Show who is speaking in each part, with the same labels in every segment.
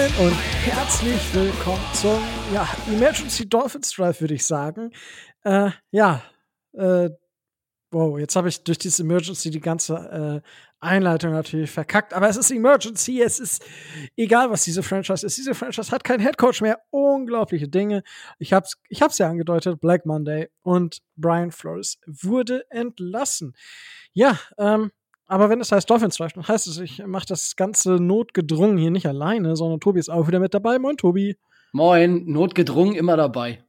Speaker 1: Moin und herzlich willkommen zum ja, Emergency Dolphins Drive, würde ich sagen. Äh, ja, äh, wow, jetzt habe ich durch dieses Emergency die ganze äh, Einleitung natürlich verkackt, aber es ist Emergency, es ist egal, was diese Franchise ist. Diese Franchise hat keinen Headcoach mehr. Unglaubliche Dinge. Ich hab's, ich hab's ja angedeutet, Black Monday und Brian Flores wurde entlassen. Ja, ähm, aber wenn es heißt Dolphins Drive, dann heißt es, ich mache das Ganze notgedrungen hier nicht alleine, sondern Tobi ist auch wieder mit dabei. Moin, Tobi.
Speaker 2: Moin, notgedrungen immer dabei.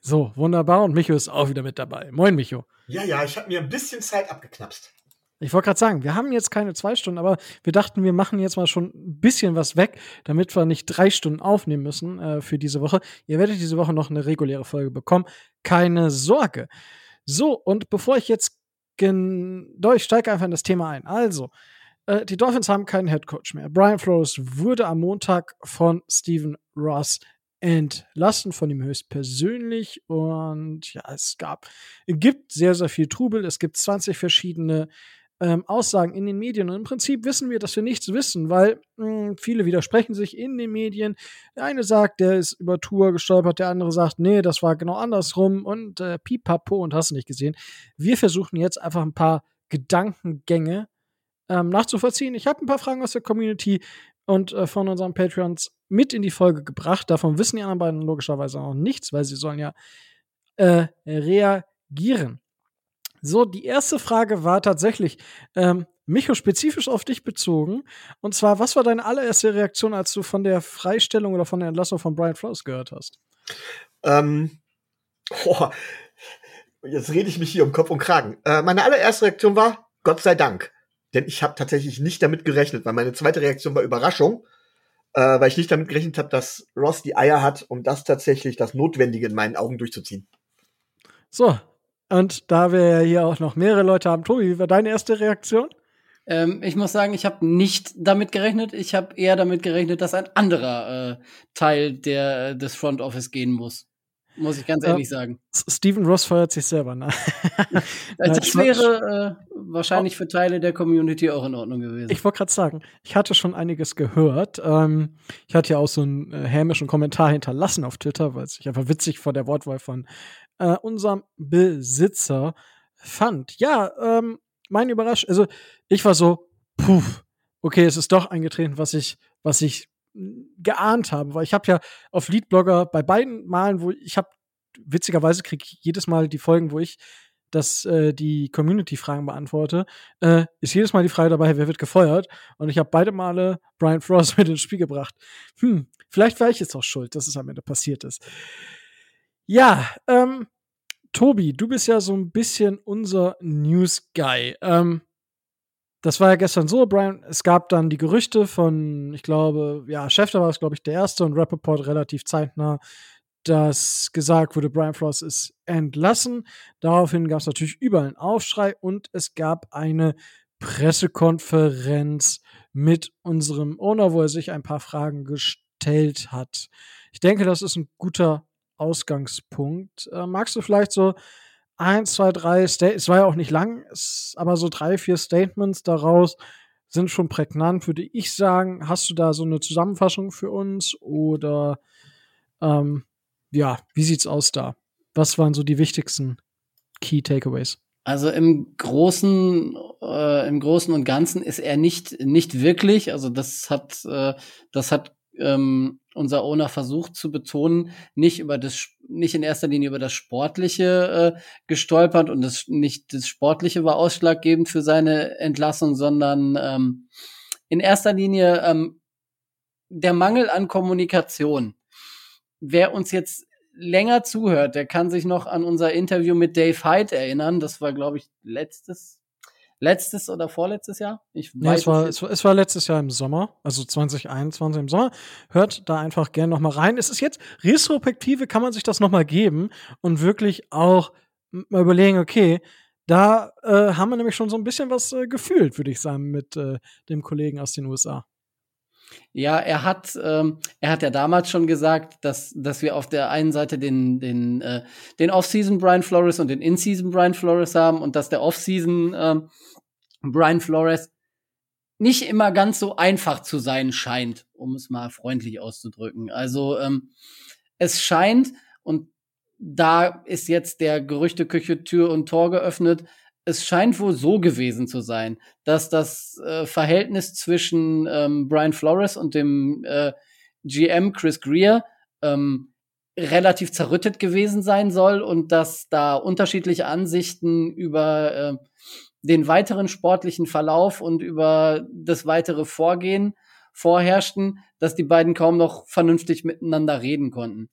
Speaker 1: So, wunderbar. Und Micho ist auch wieder mit dabei. Moin, Micho.
Speaker 3: Ja, ja, ich habe mir ein bisschen Zeit abgeknapst.
Speaker 1: Ich wollte gerade sagen, wir haben jetzt keine zwei Stunden, aber wir dachten, wir machen jetzt mal schon ein bisschen was weg, damit wir nicht drei Stunden aufnehmen müssen äh, für diese Woche. Ihr werdet diese Woche noch eine reguläre Folge bekommen. Keine Sorge. So, und bevor ich jetzt Doch, ich steige einfach in das Thema ein. Also, äh, die Dolphins haben keinen Headcoach mehr. Brian Flores wurde am Montag von Stephen Ross entlassen, von ihm höchstpersönlich. Und ja, es gab, es gibt sehr, sehr viel Trubel. Es gibt 20 verschiedene ähm, Aussagen in den Medien. Und im Prinzip wissen wir, dass wir nichts wissen, weil mh, hm, viele widersprechen sich in den Medien. Der eine sagt, der ist über Tour gestolpert, der andere sagt, nee, das war genau andersrum und äh, pipapo und hast nicht gesehen. Wir versuchen jetzt einfach ein paar Gedankengänge ähm, nachzuvollziehen. Ich habe ein paar Fragen aus der Community und äh, von unseren Patreons mit in die Folge gebracht. Davon wissen die anderen beiden logischerweise noch nichts, weil sie sollen ja äh, reagieren. So, die erste Frage war tatsächlich, ähm, Micho, spezifisch auf dich bezogen. Und zwar, was war deine allererste Reaktion, als du von der Freistellung oder von der Entlassung von Brian Flores gehört hast?
Speaker 3: Ähm, boah, jetzt rede ich mich hier um Kopf und Kragen. Äh, meine allererste Reaktion war, Gott sei Dank. Denn ich habe tatsächlich nicht damit gerechnet, weil meine zweite Reaktion war Überraschung, äh, weil ich nicht damit gerechnet habe, dass Ross die Eier hat, um das tatsächlich das Notwendige in meinen Augen durchzuziehen.
Speaker 1: So, und da wir ja hier auch noch mehrere Leute haben, Tobi, wie war deine erste Reaktion?
Speaker 2: Ähm, ich muss sagen, ich habe nicht damit gerechnet. Ich habe eher damit gerechnet, dass ein anderer äh, Teil der, des Front Office gehen muss. Muss ich ganz ehrlich ja, sagen.
Speaker 1: Steven Ross feuert sich selber, ne?
Speaker 2: das wäre äh, wahrscheinlich für Teile der Community auch in Ordnung gewesen.
Speaker 1: Ich wollte gerade sagen, ich hatte schon einiges gehört. Ähm, ich hatte ja auch so einen äh, hämischen Kommentar hinterlassen auf Twitter, weil es sich einfach witzig vor der Wortwahl von äh, unserem Besitzer fand. Ja, ähm, mein Überraschung, also ich war so, puh, okay, es ist doch eingetreten, was ich, was ich geahnt habe, weil ich habe ja auf Leadblogger bei beiden Malen, wo ich habe witzigerweise kriege ich jedes Mal die Folgen, wo ich das äh, die Community-Fragen beantworte, äh, ist jedes Mal die Frage dabei, wer wird gefeuert? Und ich habe beide Male Brian Frost mit ins Spiel gebracht. Hm, vielleicht war ich jetzt auch schuld, dass es am Ende passiert ist. Ja, ähm, Tobi, du bist ja so ein bisschen unser News-Guy. Ähm, das war ja gestern so, Brian, es gab dann die Gerüchte von, ich glaube, ja, Schäfter war es, glaube ich, der erste und Rappaport relativ zeitnah, dass gesagt wurde, Brian Frost ist entlassen. Daraufhin gab es natürlich überall einen Aufschrei und es gab eine Pressekonferenz mit unserem Owner, wo er sich ein paar Fragen gestellt hat. Ich denke, das ist ein guter Ausgangspunkt. Äh, magst du vielleicht so eins, zwei, drei Statements, es war ja auch nicht lang, aber so drei, vier Statements daraus sind schon prägnant, würde ich sagen. Hast du da so eine Zusammenfassung für uns oder ähm, ja, wie sieht's aus da? Was waren so die wichtigsten Key Takeaways?
Speaker 2: Also im Großen, äh, im Großen und Ganzen ist er nicht, nicht wirklich. Also das hat, äh, das hat ähm, unser Owner versucht zu betonen, nicht über das, nicht in erster Linie über das Sportliche äh, gestolpert und das nicht das Sportliche war ausschlaggebend für seine Entlassung, sondern ähm, in erster Linie ähm, der Mangel an Kommunikation. Wer uns jetzt länger zuhört, der kann sich noch an unser Interview mit Dave Hyde erinnern. Das war, glaube ich, letztes letztes oder vorletztes Jahr?
Speaker 1: Ich ja, es, war, es, es war letztes Jahr im Sommer, also 2021 im Sommer. Hört da einfach gerne noch mal rein. Es ist jetzt Retrospektive, kann man sich das noch mal geben und wirklich auch mal überlegen, okay, da äh, haben wir nämlich schon so ein bisschen was äh, gefühlt, würde ich sagen, mit äh, dem Kollegen aus den USA.
Speaker 2: Ja, er hat, ähm, er hat ja damals schon gesagt, dass, dass wir auf der einen Seite den, den, äh, den Off-Season Brian Flores und den In-Season Brian Flores haben und dass der Off-Season ähm, Brian Flores nicht immer ganz so einfach zu sein scheint, um es mal freundlich auszudrücken. Also ähm, es scheint, und da ist jetzt der Gerüchteküche Tür und Tor geöffnet, es scheint wohl so gewesen zu sein, dass das äh, Verhältnis zwischen ähm, Brian Flores und dem äh, GM Chris Greer ähm, relativ zerrüttet gewesen sein soll und dass da unterschiedliche Ansichten über äh, den weiteren sportlichen Verlauf und über das weitere Vorgehen vorherrschten, dass die beiden kaum noch vernünftig miteinander reden konnten.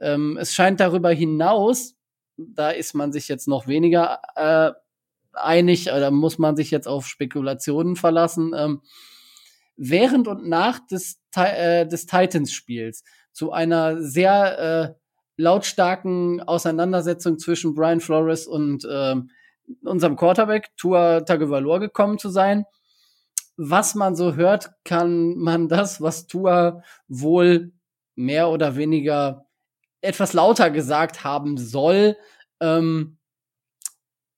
Speaker 2: Ähm, es scheint darüber hinaus, da ist man sich jetzt noch weniger äh, einig, da muss man sich jetzt auf Spekulationen verlassen, ähm, während und nach des, äh, des Titans-Spiels zu einer sehr äh, lautstarken Auseinandersetzung zwischen Brian Flores und äh, unserem Quarterback Tua Tagovailoa gekommen zu sein. Was man so hört, kann man das, was Tua wohl mehr oder weniger etwas lauter gesagt haben soll, ähm,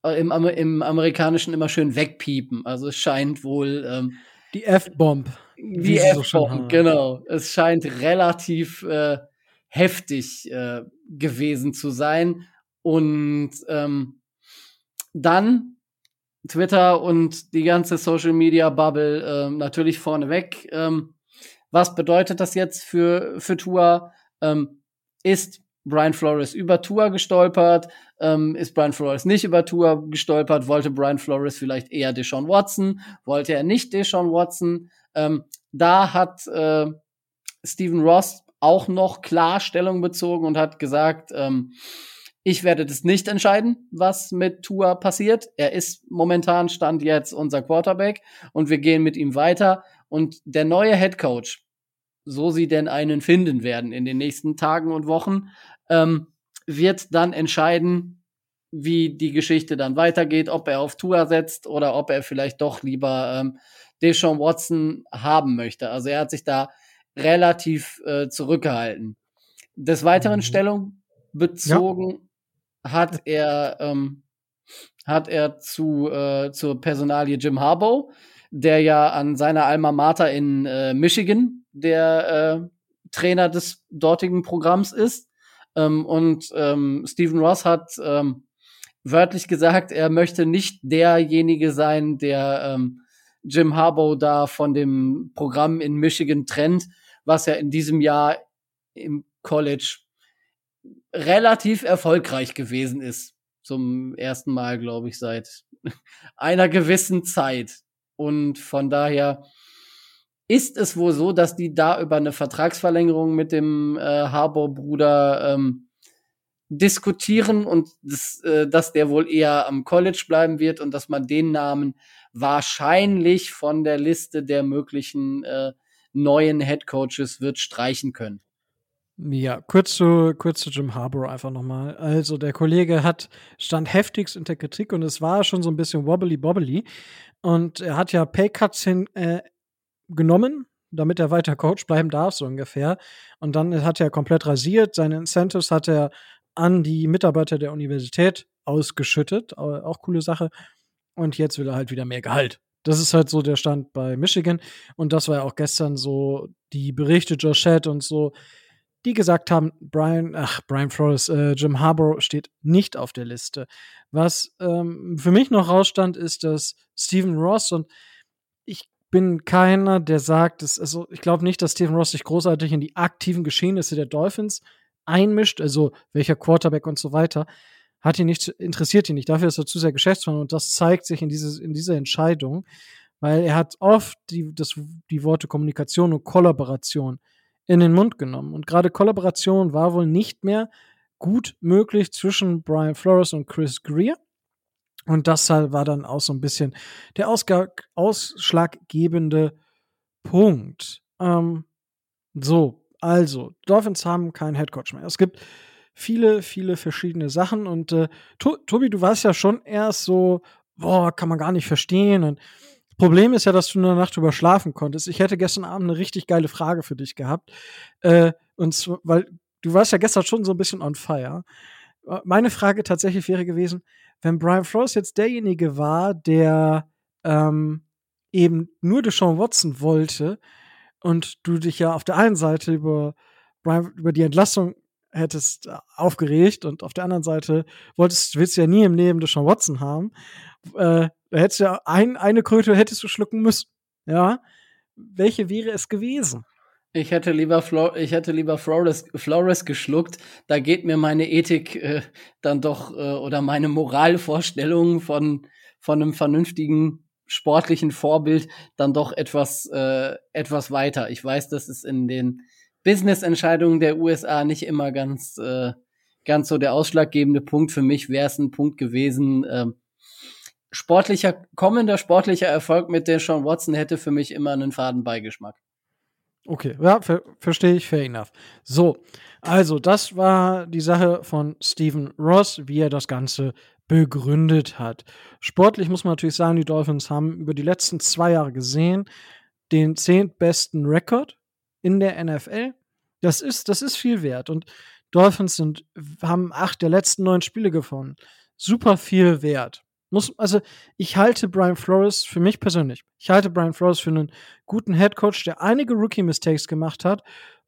Speaker 2: im, im Amerikanischen immer schön wegpiepen. Also es scheint wohl ähm,
Speaker 1: die F-Bomb.
Speaker 2: Die F-Bomb, genau. Es scheint relativ äh, heftig äh, gewesen zu sein. Und ähm, dann Twitter und die ganze Social Media Bubble äh, natürlich vorneweg. Ähm, was bedeutet das jetzt für, für Tour? Ähm, ist Brian Flores über Tour gestolpert? Ähm, ist Brian Flores nicht über Tour gestolpert? Wollte Brian Flores vielleicht eher Deshaun Watson? Wollte er nicht Deshaun Watson? Ähm, da hat äh, Stephen Ross auch noch Klarstellung bezogen und hat gesagt, ähm, ich werde das nicht entscheiden, was mit Tua passiert. Er ist momentan Stand jetzt unser Quarterback und wir gehen mit ihm weiter. Und der neue Head Coach, so sie denn einen finden werden in den nächsten Tagen und Wochen, ähm, wird dann entscheiden, wie die Geschichte dann weitergeht, ob er auf Tua setzt oder ob er vielleicht doch lieber ähm, Deshaun Watson haben möchte. Also er hat sich da relativ äh, zurückgehalten. Des Weiteren mhm. Stellung bezogen ja hat er, ähm, hat er zu, äh, zur Personalie Jim Harbaugh, der ja an seiner Alma Mater in äh, Michigan der äh, Trainer des dortigen Programms ist. Ähm, und ähm, Stephen Ross hat ähm, wörtlich gesagt, er möchte nicht derjenige sein, der ähm, Jim Harbaugh da von dem Programm in Michigan trennt, was ja in diesem Jahr im College relativ erfolgreich gewesen ist. Zum ersten Mal, glaube ich, seit einer gewissen Zeit. Und von daher ist es wohl so, dass die da über eine Vertragsverlängerung mit dem äh, Harbour-Bruder ähm, diskutieren und das, äh, dass der wohl eher am College bleiben wird und dass man den Namen wahrscheinlich von der Liste der möglichen äh, neuen Head Coaches wird streichen können.
Speaker 1: Ja, kurz zu, kurz zu Jim Harbour einfach nochmal. Also, der Kollege hat, stand heftigst in der Kritik und es war schon so ein bisschen wobbly bobbly. Und er hat ja Paycuts hin, äh, genommen, damit er weiter Coach bleiben darf, so ungefähr. Und dann hat er komplett rasiert. Seine Incentives hat er an die Mitarbeiter der Universität ausgeschüttet. Auch coole Sache. Und jetzt will er halt wieder mehr Gehalt. Das ist halt so der Stand bei Michigan. Und das war ja auch gestern so die Berichte Joshette und so die gesagt haben, Brian, ach, Brian Flores, äh, Jim Harbour steht nicht auf der Liste. Was ähm, für mich noch rausstand, ist, dass Stephen Ross und bin keiner, der sagt, dass, also ich glaube nicht, dass Stephen Ross sich großartig in die aktiven Geschehnisse der Dolphins einmischt, also welcher Quarterback und so weiter, hat ihn nicht, interessiert ihn nicht. Dafür ist er zu sehr Geschäftsmann und das zeigt sich in, dieses, in dieser Entscheidung, weil er hat oft die, das, die Worte Kommunikation und Kollaboration in den Mund genommen. Und gerade Kollaboration war wohl nicht mehr gut möglich zwischen Brian Flores und Chris Greer. Und das war dann auch so ein bisschen der Ausg ausschlaggebende Punkt. Ähm, so, also, Dolphins haben keinen Headcoach mehr. Es gibt viele, viele verschiedene Sachen. Und äh, Tobi, du warst ja schon erst so, boah, kann man gar nicht verstehen. Und Problem ist ja, dass du eine Nacht drüber schlafen konntest. Ich hätte gestern Abend eine richtig geile Frage für dich gehabt. Äh, und zwar, weil du warst ja gestern schon so ein bisschen on fire. Meine Frage tatsächlich wäre gewesen, wenn Brian Flores jetzt derjenige war, der ähm, eben nur Deshaun Watson wollte und du dich ja auf der einen Seite über, Brian, über die Entlassung hättest äh, aufgeregt und auf der anderen Seite wolltest, willst du ja nie im Leben Deshaun Watson haben, äh, da hättest du ja ein, eine Kröte hättest du schlucken müssen. Ja. Welche wäre es gewesen?
Speaker 2: Ich hätte lieber, Flo ich hätte lieber Flores, Flores geschluckt. Da geht mir meine Ethik äh, dann doch äh, oder meine Moralvorstellung von, von einem vernünftigen sportlichen Vorbild dann doch etwas, äh, etwas weiter. Ich weiß, dass es in den Business-Entscheidungen der USA nicht immer ganz, äh, ganz so der ausschlaggebende Punkt. Für mich wäre es ein Punkt gewesen, äh, sportlicher, kommender sportlicher Erfolg mit der Sean Watson hätte für mich immer einen faden Beigeschmack.
Speaker 1: Okay, ja, ver verstehe ich, fair enough. So, also das war die Sache von Stephen Ross, wie er das Ganze begründet hat. Sportlich muss man natürlich sagen, die Dolphins haben über die letzten zwei Jahre gesehen den zehntbesten Rekord in der NFL. Das ist, das ist viel wert. Und Dolphins sind, haben acht der letzten neun Spiele gewonnen. Super viel wert. Muss, also ich halte Brian Flores für mich persönlich. Ich halte Brian Flores für einen guten Head Coach, der einige Rookie-Mistakes gemacht hat.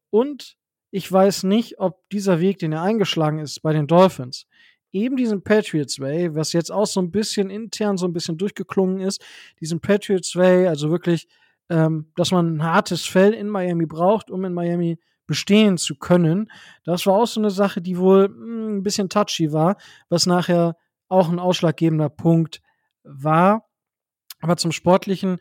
Speaker 1: Und ich weiß nicht, ob dieser Weg, den er eingeschlagen ist bei den Dolphins, eben diesen Patriots Way, was jetzt auch so ein bisschen intern so ein bisschen durchgeklungen ist, diesen Patriots Way, also wirklich, ähm, dass man ein hartes Fell in Miami braucht, um in Miami bestehen zu können. Das war auch so eine Sache, die wohl mh, hm, ein bisschen touchy war, was nachher auch ein ausschlaggebender Punkt war. Aber zum Sportlichen,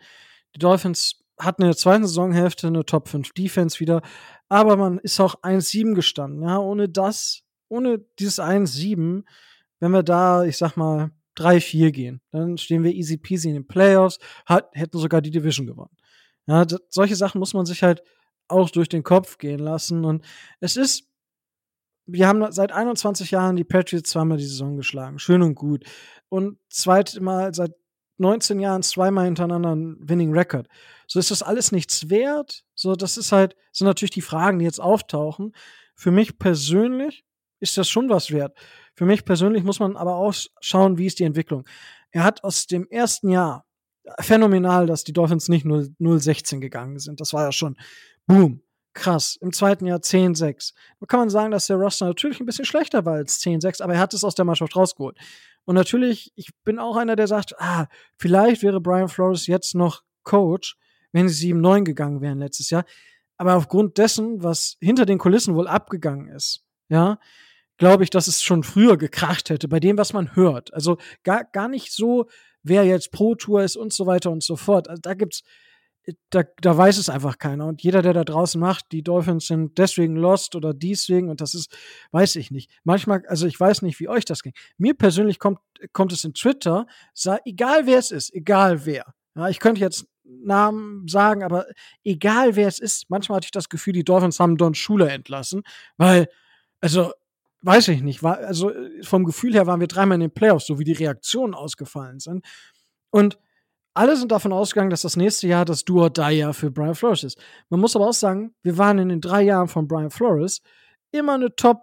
Speaker 1: die Dolphins hatten in der zweiten Saisonhälfte eine Top 5 Defense wieder, aber man ist auch 1-7 gestanden. Ja, ohne das, ohne dieses 1-7, wenn wir da, ich sag mal, 3-4 gehen, dann stehen wir easy peasy in den Playoffs, hat, hätten sogar die Division gewonnen. Ja, solche Sachen muss man sich halt auch durch den Kopf gehen lassen und es ist wir haben seit 21 Jahren die Patriots zweimal die Saison geschlagen. Schön und gut. Und zweimal seit 19 Jahren zweimal hintereinander ein Winning Record. So ist das alles nichts wert. So, das ist halt, sind natürlich die Fragen, die jetzt auftauchen. Für mich persönlich ist das schon was wert. Für mich persönlich muss man aber auch schauen, wie ist die Entwicklung. Er hat aus dem ersten Jahr phänomenal, dass die Dolphins nicht 0-16 gegangen sind. Das war ja schon boom krass. Im zweiten Jahr 10-6. Da kann man sagen, dass der Roster natürlich ein bisschen schlechter war als 10-6, aber er hat es aus der Mannschaft rausgeholt. Und natürlich, ich bin auch einer, der sagt, ah, vielleicht wäre Brian Flores jetzt noch Coach, wenn sie 7-9 gegangen wären letztes Jahr. Aber aufgrund dessen, was hinter den Kulissen wohl abgegangen ist, ja, glaube ich, dass es schon früher gekracht hätte, bei dem, was man hört. Also gar, gar nicht so, wer jetzt Pro Tour ist und so weiter und so fort. Also da gibt's da, da weiß es einfach keiner. Und jeder, der da draußen macht, die Dolphins sind deswegen lost oder deswegen und das ist, weiß ich nicht. Manchmal, also ich weiß nicht, wie euch das ging. Mir persönlich kommt, kommt es in Twitter, sag, egal wer es ist, egal wer. Ja, ich könnte jetzt Namen sagen, aber egal wer es ist, manchmal hatte ich das Gefühl, die Dolphins haben Don Schuler entlassen, weil, also, weiß ich nicht, war, also vom Gefühl her waren wir dreimal in den Playoffs, so wie die Reaktionen ausgefallen sind. Und alle sind davon ausgegangen, dass das nächste Jahr das Do or Die Jahr für Brian Flores ist. Man muss aber auch sagen, wir waren in den drei Jahren von Brian Flores immer eine Top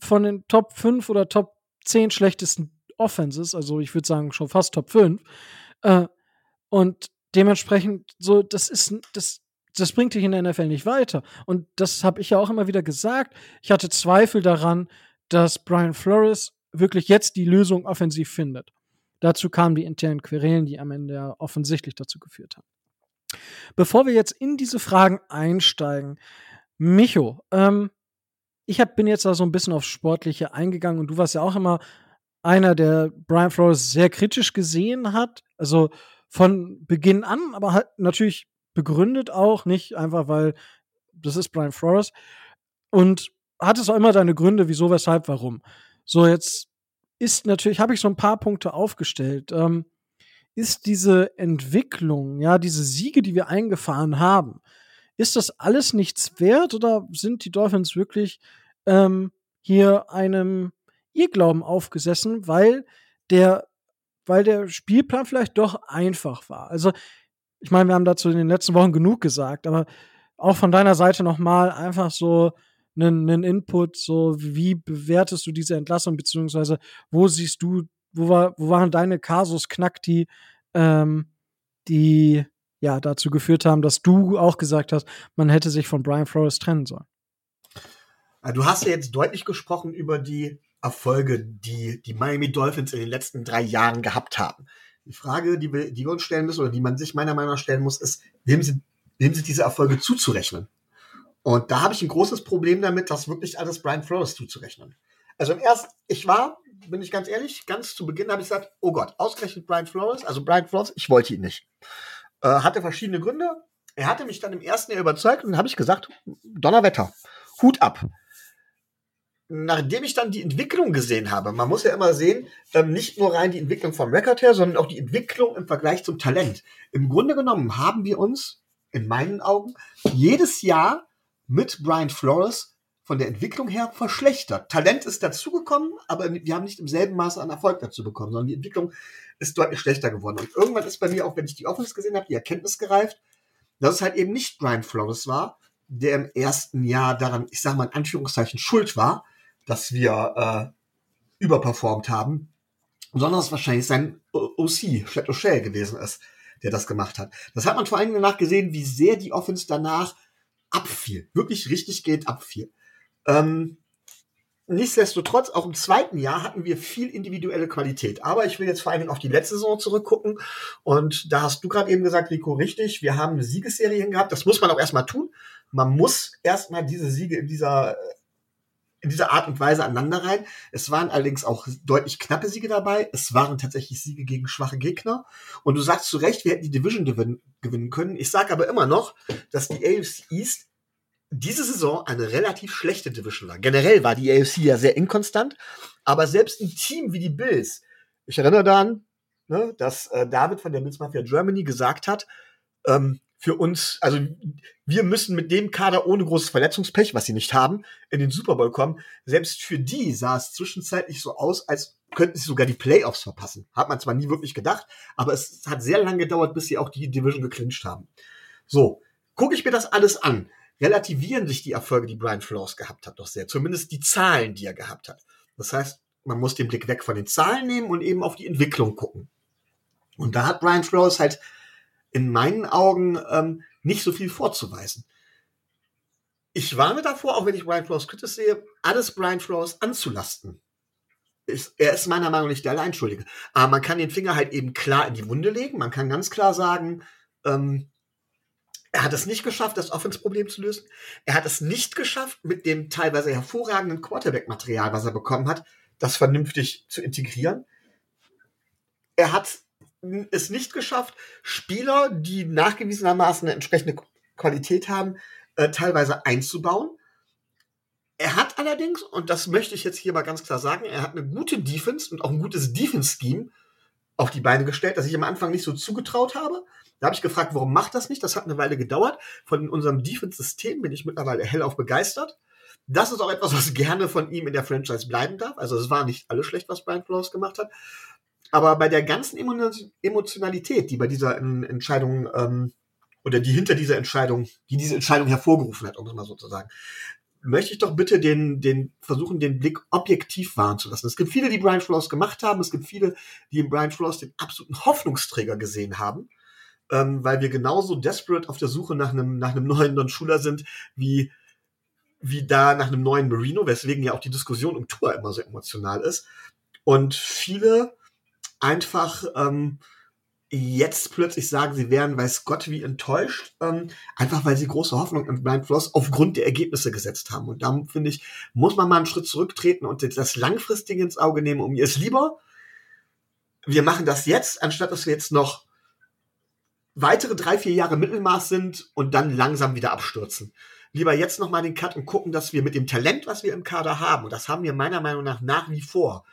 Speaker 1: von den Top 5 oder Top 10 schlechtesten Offenses, also ich würde sagen schon fast Top 5. Äh, und dementsprechend, so, das ist, das, das bringt dich in der NFL nicht weiter. Und das habe ich ja auch immer wieder gesagt. Ich hatte Zweifel daran, dass Brian Flores wirklich jetzt die Lösung offensiv findet. Dazu kamen die internen Querelen, die am Ende ja offensichtlich dazu geführt haben. Bevor wir jetzt in diese Fragen einsteigen, Micho, ähm, ich hab, bin jetzt da so ein bisschen aufs Sportliche eingegangen und du warst ja auch immer einer, der Brian Flores sehr kritisch gesehen hat. Also von Beginn an, aber halt natürlich begründet auch, nicht einfach, weil das ist Brian Flores. Und hat es auch immer deine Gründe, wieso, weshalb, warum. So, jetzt ist natürlich, habe ich so ein paar Punkte aufgestellt. Ähm, ist diese Entwicklung, ja, diese Siege, die wir eingefahren haben, ist das alles nichts wert oder sind die Dolphins wirklich ähm, hier einem Irrglauben aufgesessen, weil der, weil der Spielplan vielleicht doch einfach war? Also, ich meine, wir haben dazu in den letzten Wochen genug gesagt, aber auch von deiner Seite nochmal einfach so, einen, einen Input, so wie bewertest du diese Entlassung, beziehungsweise wo siehst du, wo, war, wo waren deine Kasus Knackti, ähm, die ja dazu geführt haben, dass du auch gesagt hast, man hätte sich von Brian Flores trennen sollen.
Speaker 3: Ah, du hast ja jetzt deutlich gesprochen über die Erfolge, die die Miami Dolphins in den letzten drei Jahren gehabt haben. Die Frage, die wir, die wir uns stellen müssen oder die man sich meiner Meinung nach stellen muss, ist, wem sind, wem sind diese Erfolge zuzurechnen? Und da habe ich ein großes Problem damit, das wirklich alles Brian Flores zuzurechnen. Also im ersten, ich war, bin ich ganz ehrlich, ganz zu Beginn habe ich gesagt, oh Gott, ausgerechnet Brian Flores, also Brian Flores, ich wollte ihn nicht. Äh, hatte verschiedene Gründe. Er hatte mich dann im ersten Jahr überzeugt und dann habe ich gesagt, Donnerwetter, Hut ab nachdem ich dann die Entwicklung gesehen habe, man muss ja immer sehen, ähm, nicht nur rein die Entwicklung vom Record her, sondern auch die Entwicklung im Vergleich zum Talent. Im Grunde genommen haben wir uns, in meinen Augen, jedes Jahr mit Brian Flores von der Entwicklung her verschlechtert. Talent ist dazugekommen, aber wir haben nicht im selben Maße an Erfolg dazu bekommen, sondern die Entwicklung ist deutlich schlechter geworden. Und irgendwann ist bei mir auch, wenn ich die Offense gesehen habe, die Erkenntnis gereift, dass es halt eben nicht Brian Flores war, der im ersten Jahr daran, ich sage mal in Anführungszeichen, schuld war, dass wir äh, überperformt haben, sondern es wahrscheinlich sein OC, Flat O'Shea gewesen ist, der das gemacht hat. Das hat man vor allem danach gesehen, wie sehr die Offense danach abfiel. Wirklich richtig Geld abfiel. Ähm, nichtsdestotrotz, auch im zweiten Jahr hatten wir viel individuelle Qualität. Aber ich will jetzt vor allem auf die letzte Saison zurückgucken. Und da hast du gerade eben gesagt, Rico, richtig, wir haben eine Siegesserie gehabt. Das muss man auch erstmal tun. Man muss erstmal diese Siege in dieser in dieser Art und Weise aneinander rein. Es waren allerdings auch deutlich knappe Siege dabei. Es waren tatsächlich Siege gegen schwache Gegner. Und du sagst zu Recht, wir hätten die Division gewinnen können. Ich sage aber immer noch, dass die AFC East diese Saison eine relativ schlechte Division war. Generell war die AFC ja sehr inkonstant, aber selbst ein Team wie die Bills, ich erinnere daran, ne, dass äh, David von der Bills Mafia Germany gesagt hat, ähm, für uns, also wir müssen mit dem Kader ohne großes Verletzungspech, was sie nicht haben, in den Super Bowl kommen. Selbst für die sah es zwischenzeitlich so aus, als könnten sie sogar die Playoffs verpassen. Hat man zwar nie wirklich gedacht, aber es hat sehr lange gedauert, bis sie auch die Division geclincht haben. So, gucke ich mir das alles an, relativieren sich die Erfolge, die Brian Flores gehabt hat, doch sehr. Zumindest die Zahlen, die er gehabt hat. Das heißt, man muss den Blick weg von den Zahlen nehmen und eben auf die Entwicklung gucken. Und da hat Brian Flores halt in meinen Augen ähm, nicht so viel vorzuweisen. Ich warne davor, auch wenn ich Brian Flores kritisch sehe, alles Brian Flores anzulasten. Ist, er ist meiner Meinung nach nicht der Alleinschuldige. Aber man kann den Finger halt eben klar in die Wunde legen. Man kann ganz klar sagen, ähm, er hat es nicht geschafft, das Offense-Problem zu lösen. Er hat es nicht geschafft, mit dem teilweise hervorragenden Quarterback-Material, was er bekommen hat, das vernünftig zu integrieren. Er hat es nicht geschafft, Spieler, die nachgewiesenermaßen eine entsprechende Qualität haben, äh, teilweise einzubauen. Er hat allerdings, und das möchte ich jetzt hier mal ganz klar sagen, er hat eine gute Defense und auch ein gutes Defense-Scheme auf die Beine gestellt, das ich am Anfang nicht so zugetraut habe. Da habe ich gefragt, warum macht das nicht? Das hat eine Weile gedauert. Von unserem Defense-System bin ich mittlerweile hellauf begeistert. Das ist auch etwas, was gerne von ihm in der Franchise bleiben darf. Also es war nicht alles schlecht, was Brian Flores gemacht hat. Aber bei der ganzen Emotionalität, die bei dieser Entscheidung ähm, oder die hinter dieser Entscheidung, die diese Entscheidung hervorgerufen hat, um es mal so zu sagen, möchte ich doch bitte den, den versuchen, den Blick objektiv wahren zu lassen. Es gibt viele, die Brian Flores gemacht haben. Es gibt viele, die in Brian Flores den absoluten Hoffnungsträger gesehen haben, ähm, weil wir genauso desperate auf der Suche nach einem nach einem neuen Don Schuler sind wie wie da nach einem neuen Marino, weswegen ja auch die Diskussion um Tour immer so emotional ist. Und viele einfach ähm, jetzt plötzlich sagen, sie wären, weiß Gott, wie enttäuscht, ähm, einfach weil sie große Hoffnung in Blind Floss aufgrund der Ergebnisse gesetzt haben. Und da finde ich, muss man mal einen Schritt zurücktreten und das langfristige ins Auge nehmen. Um mir ist lieber, wir machen das jetzt, anstatt dass wir jetzt noch weitere drei, vier Jahre Mittelmaß sind und dann langsam wieder abstürzen. Lieber jetzt nochmal den Cut und gucken, dass wir mit dem Talent, was wir im Kader haben, und das haben wir meiner Meinung nach nach wie vor,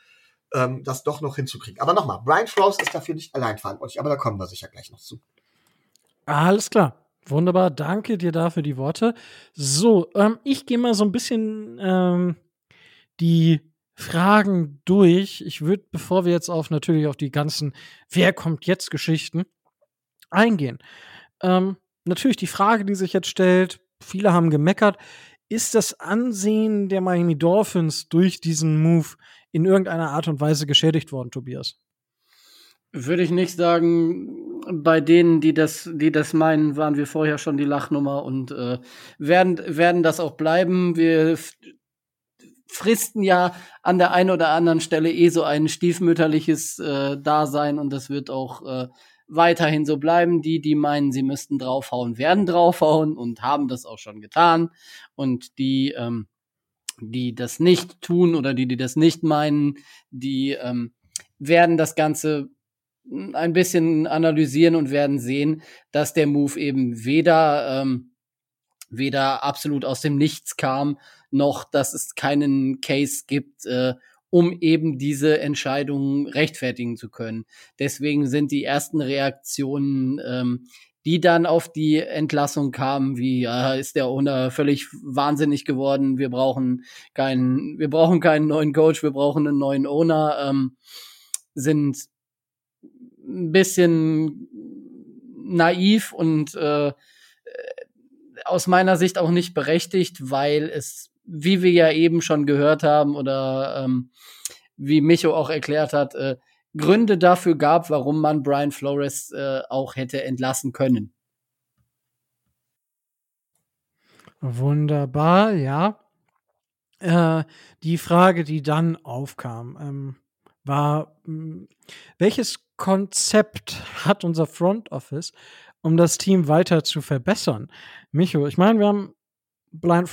Speaker 3: ähm, das doch noch hinzukriegen. Aber nochmal, Brian Flores ist dafür nicht allein verantwortlich, aber da kommen wir sicher gleich noch zu.
Speaker 1: Alles klar. Wunderbar, danke dir dafür die Worte. So, ähm, ich gehe mal so ein bisschen ähm, die Fragen durch. Ich würde, bevor wir jetzt auf natürlich auf die ganzen Wer kommt jetzt Geschichten eingehen. Ähm, natürlich die Frage, die sich jetzt stellt, viele haben gemeckert, ist das Ansehen der Miami Dolphins durch diesen Move in irgendeiner Art und Weise geschädigt worden, Tobias?
Speaker 2: Würde ich nicht sagen. Bei denen, die das, die das meinen, waren wir vorher schon die Lachnummer und äh, werden, werden das auch bleiben. Wir fristen ja an der einen oder anderen Stelle eh so ein stiefmütterliches äh, Dasein und das wird auch äh, weiterhin so bleiben. Die, die meinen, sie müssten draufhauen, werden draufhauen und haben das auch schon getan. Und die, ähm, die das nicht tun oder die, die das nicht meinen, die ähm, werden das Ganze ein bisschen analysieren und werden sehen, dass der Move eben weder ähm, weder absolut aus dem Nichts kam, noch dass es keinen Case gibt, äh, um eben diese Entscheidung rechtfertigen zu können. Deswegen sind die ersten Reaktionen, ähm, die dann auf die Entlassung kamen, wie äh, ist der Owner völlig wahnsinnig geworden, wir brauchen keinen, wir brauchen keinen neuen Coach, wir brauchen einen neuen Owner, ähm, sind ein bisschen naiv und äh, aus meiner Sicht auch nicht berechtigt, weil es, wie wir ja eben schon gehört haben oder ähm, wie Micho auch erklärt hat, äh, Gründe dafür gab, warum man Brian Flores äh, auch hätte entlassen können.
Speaker 1: Wunderbar, ja. Äh, die Frage, die dann aufkam, ähm, war, hm, welches Konzept hat unser Front Office, um das Team weiter zu verbessern? Micho, ich meine, wir haben Blind,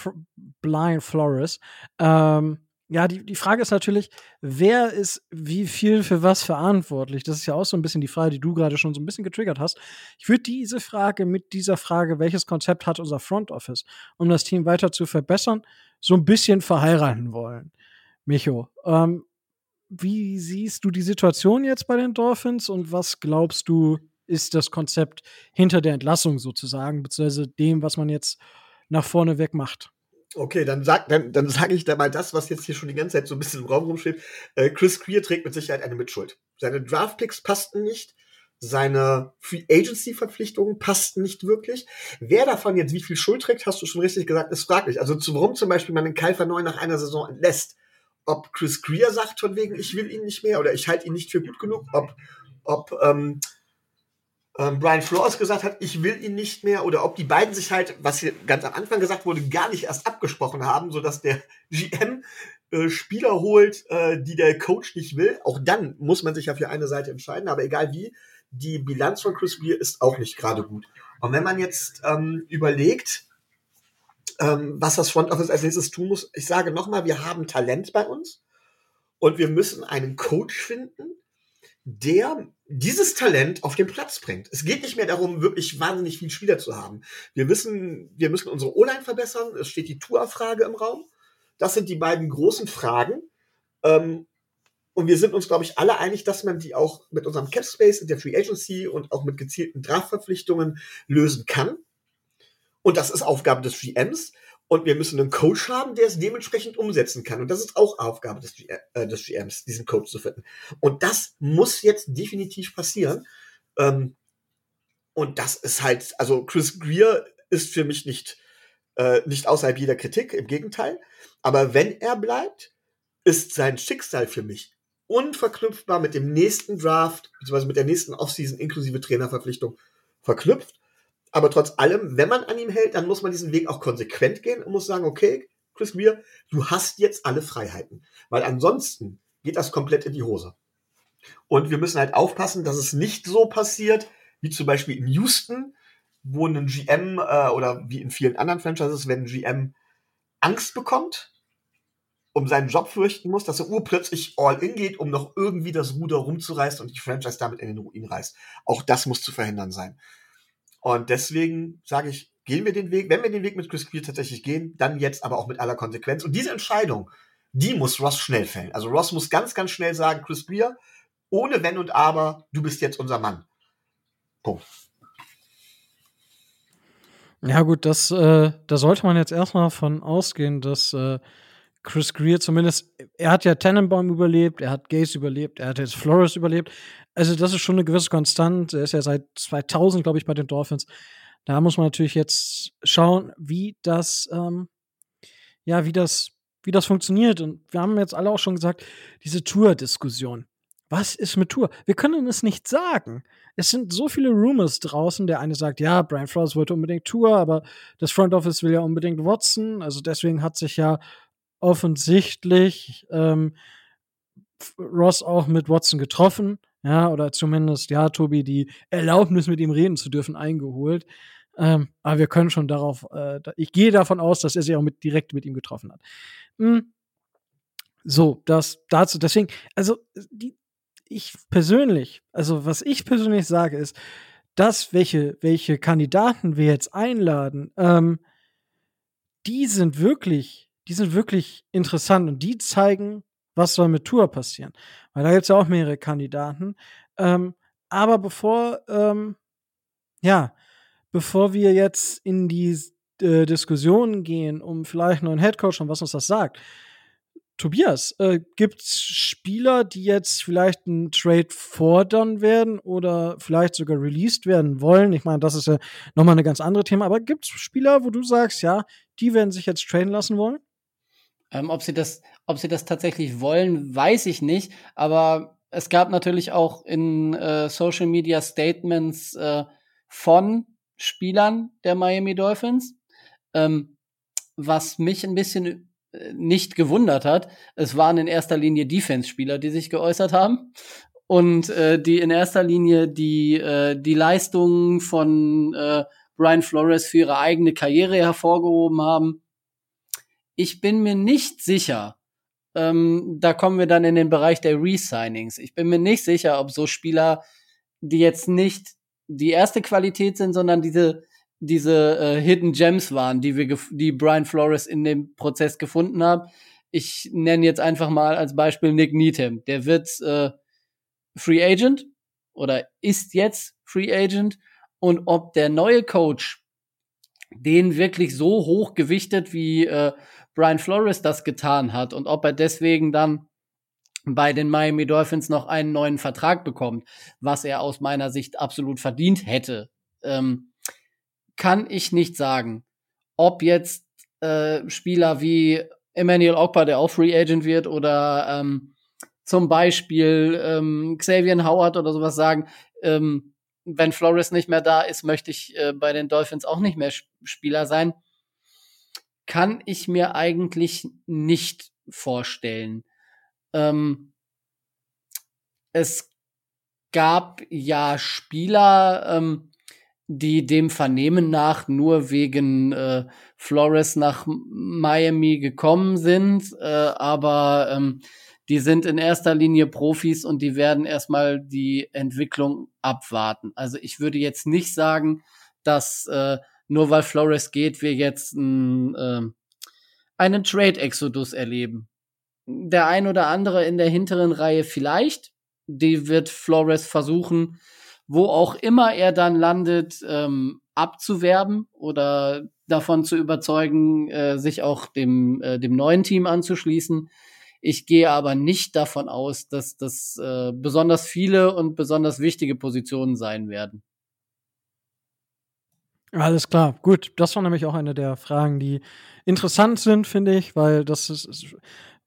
Speaker 1: Blind Flores. Ähm, ja, die, die Frage ist natürlich, wer ist wie viel für was verantwortlich? Das ist ja auch so ein bisschen die Frage, die du gerade schon so ein bisschen getriggert hast. Ich würde diese Frage mit dieser Frage, welches Konzept hat unser Front Office, um das Team weiter zu verbessern, so ein bisschen verheiraten wollen. Micho, ähm, wie siehst du die Situation jetzt bei den Dolphins und was glaubst du, ist das Konzept hinter der Entlassung sozusagen, beziehungsweise dem, was man jetzt nach vorne weg macht?
Speaker 3: Okay, dann sag, dann, dann sage ich da mal das, was jetzt hier schon die ganze Zeit so ein bisschen im Raum rumsteht. Äh, Chris Greer trägt mit Sicherheit eine Mitschuld. Seine Draftpicks passten nicht. Seine Free Agency Verpflichtungen passten nicht wirklich. Wer davon jetzt wie viel Schuld trägt, hast du schon richtig gesagt, ist fraglich. Also warum zum Beispiel man den Kyle Neu nach einer Saison entlässt. Ob Chris Greer sagt von wegen, ich will ihn nicht mehr oder ich halte ihn nicht für gut genug. Ob, ob ähm, ähm, Brian Flores gesagt hat, ich will ihn nicht mehr, oder ob die beiden sich halt, was hier ganz am Anfang gesagt wurde, gar nicht erst abgesprochen haben, sodass der GM äh, Spieler holt, äh, die der Coach nicht will. Auch dann muss man sich ja für eine Seite entscheiden, aber egal wie, die Bilanz von Chris Greer ist auch nicht gerade gut. Und wenn man jetzt ähm, überlegt, ähm, was das Front Office als nächstes tun muss, ich sage nochmal, wir haben Talent bei uns und wir müssen einen Coach finden, der dieses Talent auf den Platz bringt. Es geht nicht mehr darum, wirklich wahnsinnig viel Spieler zu haben. Wir wissen, wir müssen unsere O-Line verbessern. Es steht die Tour-Frage im Raum. Das sind die beiden großen Fragen. Ähm, und wir sind uns, glaube ich, alle einig, dass man die auch mit unserem Cap Space in der Free Agency und auch mit gezielten Draftverpflichtungen lösen kann. Und das ist Aufgabe des GMs. Und wir müssen einen Coach haben, der es dementsprechend umsetzen kann. Und das ist auch Aufgabe des, äh, des GMs, diesen Coach zu finden. Und das muss jetzt definitiv passieren. Ähm, und das ist halt, also Chris Greer ist für mich nicht, äh, nicht außerhalb jeder Kritik, im Gegenteil. Aber wenn er bleibt, ist sein Schicksal für mich unverknüpfbar mit dem nächsten Draft, beziehungsweise mit der nächsten Offseason inklusive Trainerverpflichtung verknüpft. Aber trotz allem, wenn man an ihm hält, dann muss man diesen Weg auch konsequent gehen und muss sagen, okay, Chris Greer, du hast jetzt alle Freiheiten. Weil ansonsten geht das komplett in die Hose. Und wir müssen halt aufpassen, dass es nicht so passiert, wie zum Beispiel in Houston, wo ein GM äh, oder wie in vielen anderen Franchises, wenn ein GM Angst bekommt, um seinen Job fürchten muss, dass er urplötzlich all in geht, um noch irgendwie das Ruder rumzureißen und die Franchise damit in den Ruin reißt. Auch das muss zu verhindern sein. Und deswegen sage ich, gehen wir den Weg, wenn wir den Weg mit Chris Clear tatsächlich gehen, dann jetzt aber auch mit aller Konsequenz. Und diese Entscheidung, die muss Ross schnell fällen. Also Ross muss ganz, ganz schnell sagen, Chris Clear, ohne Wenn und Aber, du bist jetzt unser Mann. Punkt.
Speaker 1: Ja, gut, das, äh, da sollte man jetzt erstmal von ausgehen, dass äh, Chris Greer zumindest, er hat ja Tannenbaum überlebt, er hat Gaze überlebt, er hat jetzt Flores überlebt. Also, das ist schon eine gewisse Konstante. Er ist ja seit 2000, glaube ich, bei den Dolphins. Da muss man natürlich jetzt schauen, wie das, ähm, ja, wie das, wie das funktioniert. Und wir haben jetzt alle auch schon gesagt, diese Tour-Diskussion. was ist mit Tour? Wir können es nicht sagen. Es sind so viele Rumors draußen. Der eine sagt, ja, Brian Flores wollte unbedingt Tour, aber das Front Office will ja unbedingt Watson. Also deswegen hat sich ja offensichtlich ähm, Ross auch mit Watson getroffen. Ja, oder zumindest, ja, Tobi, die Erlaubnis, mit ihm reden zu dürfen, eingeholt. Ähm, aber wir können schon darauf, äh, ich gehe davon aus, dass er sich auch mit, direkt mit ihm getroffen hat. Hm. So, das dazu, deswegen, also die, ich persönlich, also was ich persönlich sage, ist, dass welche, welche Kandidaten wir jetzt einladen, ähm, die sind wirklich, die sind wirklich interessant und die zeigen, was soll mit Tour passieren. Weil da gibt es ja auch mehrere Kandidaten. Ähm, aber bevor, ähm, ja, bevor wir jetzt in die äh, Diskussion gehen, um vielleicht einen neuen Headcoach und was uns das sagt, Tobias, äh, gibt es Spieler, die jetzt vielleicht einen Trade fordern werden oder vielleicht sogar released werden wollen? Ich meine, das ist ja nochmal eine ganz andere Thema, aber gibt es Spieler, wo du sagst, ja, die werden sich jetzt traden lassen wollen?
Speaker 2: Ähm, ob, sie das, ob sie das tatsächlich wollen, weiß ich nicht, aber es gab natürlich auch in äh, Social Media Statements äh, von Spielern der Miami Dolphins, ähm, was mich ein bisschen nicht gewundert hat. Es waren in erster Linie Defense-Spieler, die sich geäußert haben und äh, die in erster Linie die äh, die Leistungen von äh, Brian Flores für ihre eigene Karriere hervorgehoben haben. Ich bin mir nicht sicher. Ähm, da kommen wir dann in den Bereich der Resignings. Ich bin mir nicht sicher, ob so Spieler, die jetzt nicht die erste Qualität sind, sondern diese diese äh, Hidden Gems waren, die wir, die Brian Flores in dem Prozess gefunden haben. Ich nenne jetzt einfach mal als Beispiel Nick Needham. Der wird äh, Free Agent oder ist jetzt Free Agent und ob der neue Coach den wirklich so hoch gewichtet, wie äh, Brian Flores das getan hat und ob er deswegen dann bei den Miami Dolphins noch einen neuen Vertrag bekommt, was er aus meiner Sicht absolut verdient hätte. Ähm, kann ich nicht sagen, ob jetzt äh, Spieler wie Emmanuel Ogba, der auch Free Agent wird, oder ähm, zum Beispiel ähm, Xavier Howard oder sowas sagen, ähm, wenn Flores nicht mehr da ist, möchte ich äh, bei den Dolphins auch nicht mehr Spieler sein. Kann ich mir eigentlich nicht vorstellen. Ähm, es gab ja Spieler, ähm, die dem Vernehmen nach nur wegen äh, Flores nach Miami gekommen sind, äh, aber ähm, die sind in erster Linie Profis und die werden erstmal die Entwicklung abwarten. Also ich würde jetzt nicht sagen, dass äh, nur weil Flores geht, wir jetzt ein, äh, einen Trade-Exodus erleben. Der ein oder andere in der hinteren Reihe vielleicht, die wird Flores versuchen, wo auch immer er dann landet, ähm, abzuwerben oder davon zu überzeugen, äh, sich auch dem, äh, dem neuen Team anzuschließen. Ich gehe aber nicht davon aus, dass das äh, besonders viele und besonders wichtige Positionen sein werden.
Speaker 1: Alles klar, gut. Das war nämlich auch eine der Fragen, die interessant sind, finde ich, weil das ist,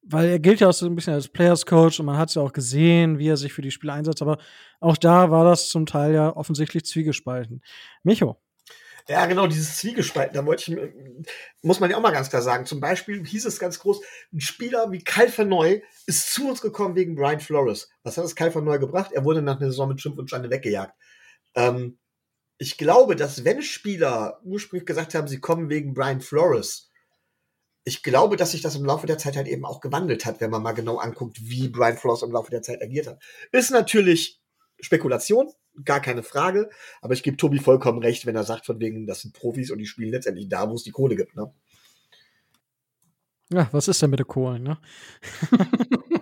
Speaker 1: weil er gilt ja auch so ein bisschen als Players Coach und man hat es ja auch gesehen, wie er sich für die Spiele einsetzt, aber auch da war das zum Teil ja offensichtlich zwiegespalten. Micho.
Speaker 3: Ja, genau, dieses Zwiegespalten, da wollte ich, muss man ja auch mal ganz klar sagen. Zum Beispiel hieß es ganz groß, ein Spieler wie Kyle Verneu ist zu uns gekommen wegen Brian Flores. Was hat das Kyle Verneu gebracht? Er wurde nach einer Saison mit Schimpf und Schande weggejagt. Ähm, ich glaube, dass wenn Spieler ursprünglich gesagt haben, sie kommen wegen Brian Flores, ich glaube, dass sich das im Laufe der Zeit halt eben auch gewandelt hat, wenn man mal genau anguckt, wie Brian Flores im Laufe der Zeit agiert hat. Ist natürlich Spekulation, gar keine Frage, aber ich gebe Tobi vollkommen recht, wenn er sagt, von wegen, das sind Profis und die spielen letztendlich da, wo es die Kohle gibt, ne?
Speaker 1: Ja, was ist denn mit der Kohle, ne?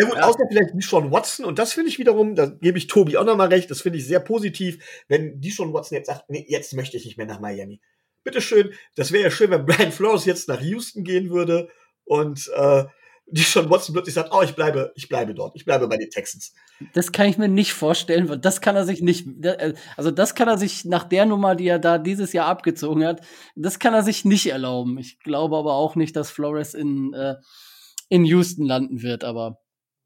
Speaker 3: Ja, gut, ja. außer vielleicht Deshaun Watson. Und das finde ich wiederum, da gebe ich Tobi auch nochmal recht, das finde ich sehr positiv, wenn Deshaun Watson jetzt sagt, nee, jetzt möchte ich nicht mehr nach Miami bitteschön, das wäre ja schön, wenn Brian Flores jetzt nach Houston gehen würde und äh, die schon Watson plötzlich sagt, oh, ich bleibe, ich bleibe dort, ich bleibe bei den Texans.
Speaker 2: Das kann ich mir nicht vorstellen, weil das kann er sich nicht, äh, also das kann er sich nach der Nummer, die er da dieses Jahr abgezogen hat, das kann er sich nicht erlauben. Ich glaube aber auch nicht, dass Flores in, äh, in Houston landen wird, aber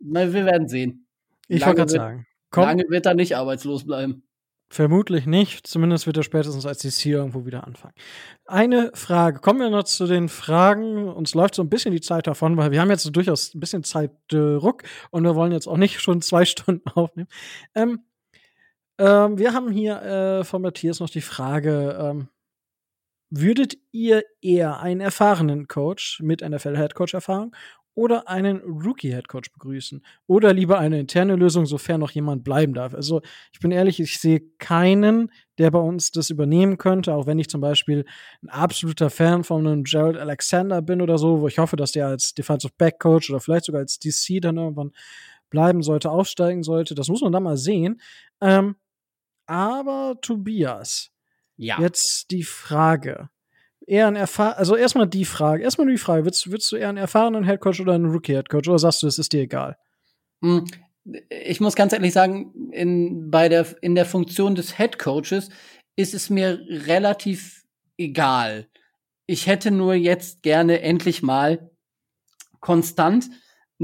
Speaker 2: wir werden sehen.
Speaker 1: Ich
Speaker 2: Lange
Speaker 1: wollte gerade sagen. Komm,
Speaker 2: Lange wird er nicht arbeitslos bleiben.
Speaker 1: Vermutlich nicht. Zumindest wird er spätestens als DC irgendwo wieder anfangen. Eine Frage. Kommen wir noch zu den Fragen. Uns läuft so ein bisschen die Zeit davon, weil wir haben jetzt durchaus ein bisschen Zeitdruck und wir wollen jetzt auch nicht schon zwei Stunden aufnehmen. Ähm, ähm, wir haben hier äh, von Matthias noch die Frage, ähm, würdet ihr eher einen erfahrenen Coach mit NFL-Headcoach-Erfahrung oder einen Rookie-Headcoach begrüßen? Oder lieber eine interne Lösung, sofern noch jemand bleiben darf? Also, ich bin ehrlich, ich sehe keinen, der bei uns das übernehmen könnte, auch wenn ich zum Beispiel ein absoluter Fan von einem Gerald Alexander bin oder so, wo ich hoffe, dass der als Defensive Back Coach oder vielleicht sogar als DC dann irgendwann bleiben sollte, aufsteigen sollte. Das muss man dann mal sehen. Ähm, aber Tobias,
Speaker 2: Ja.
Speaker 1: Jetzt die Frage. Eher ein erfahren, also erstmal die Frage, erstmal die Frage, würdest, würdest du eher einen erfahrenen Headcoach oder einen Rookie-Headcoach oder sagst du, es ist dir egal?
Speaker 2: Hm, Ich muss ganz ehrlich sagen, in, bei der, in der Funktion des Head Coaches ist es mir relativ egal. Ich hätte nur jetzt gerne endlich mal konstant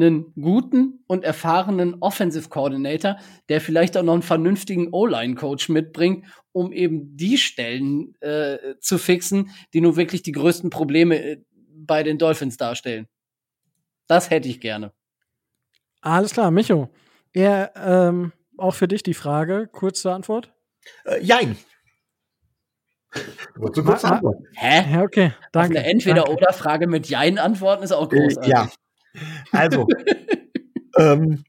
Speaker 2: einen guten und erfahrenen Offensive Coordinator, der vielleicht auch noch einen vernünftigen O-Line-Coach mitbringt, um eben die Stellen äh, zu fixen, die nun wirklich die größten Probleme äh, bei den Dolphins darstellen. Das hätte ich gerne.
Speaker 1: Alles klar, Micho. Eher ähm, auch für dich die Frage, kurze Antwort.
Speaker 3: Äh, jein. Wozu kurze
Speaker 1: Ma- ma-
Speaker 3: Antwort?
Speaker 2: Hä?
Speaker 1: Ja, okay,
Speaker 2: Auf
Speaker 1: danke.
Speaker 2: eine Entweder-
Speaker 1: danke.
Speaker 2: oder Frage mit Jein antworten ist auch großartig.
Speaker 3: Äh, ja. Also, ähm,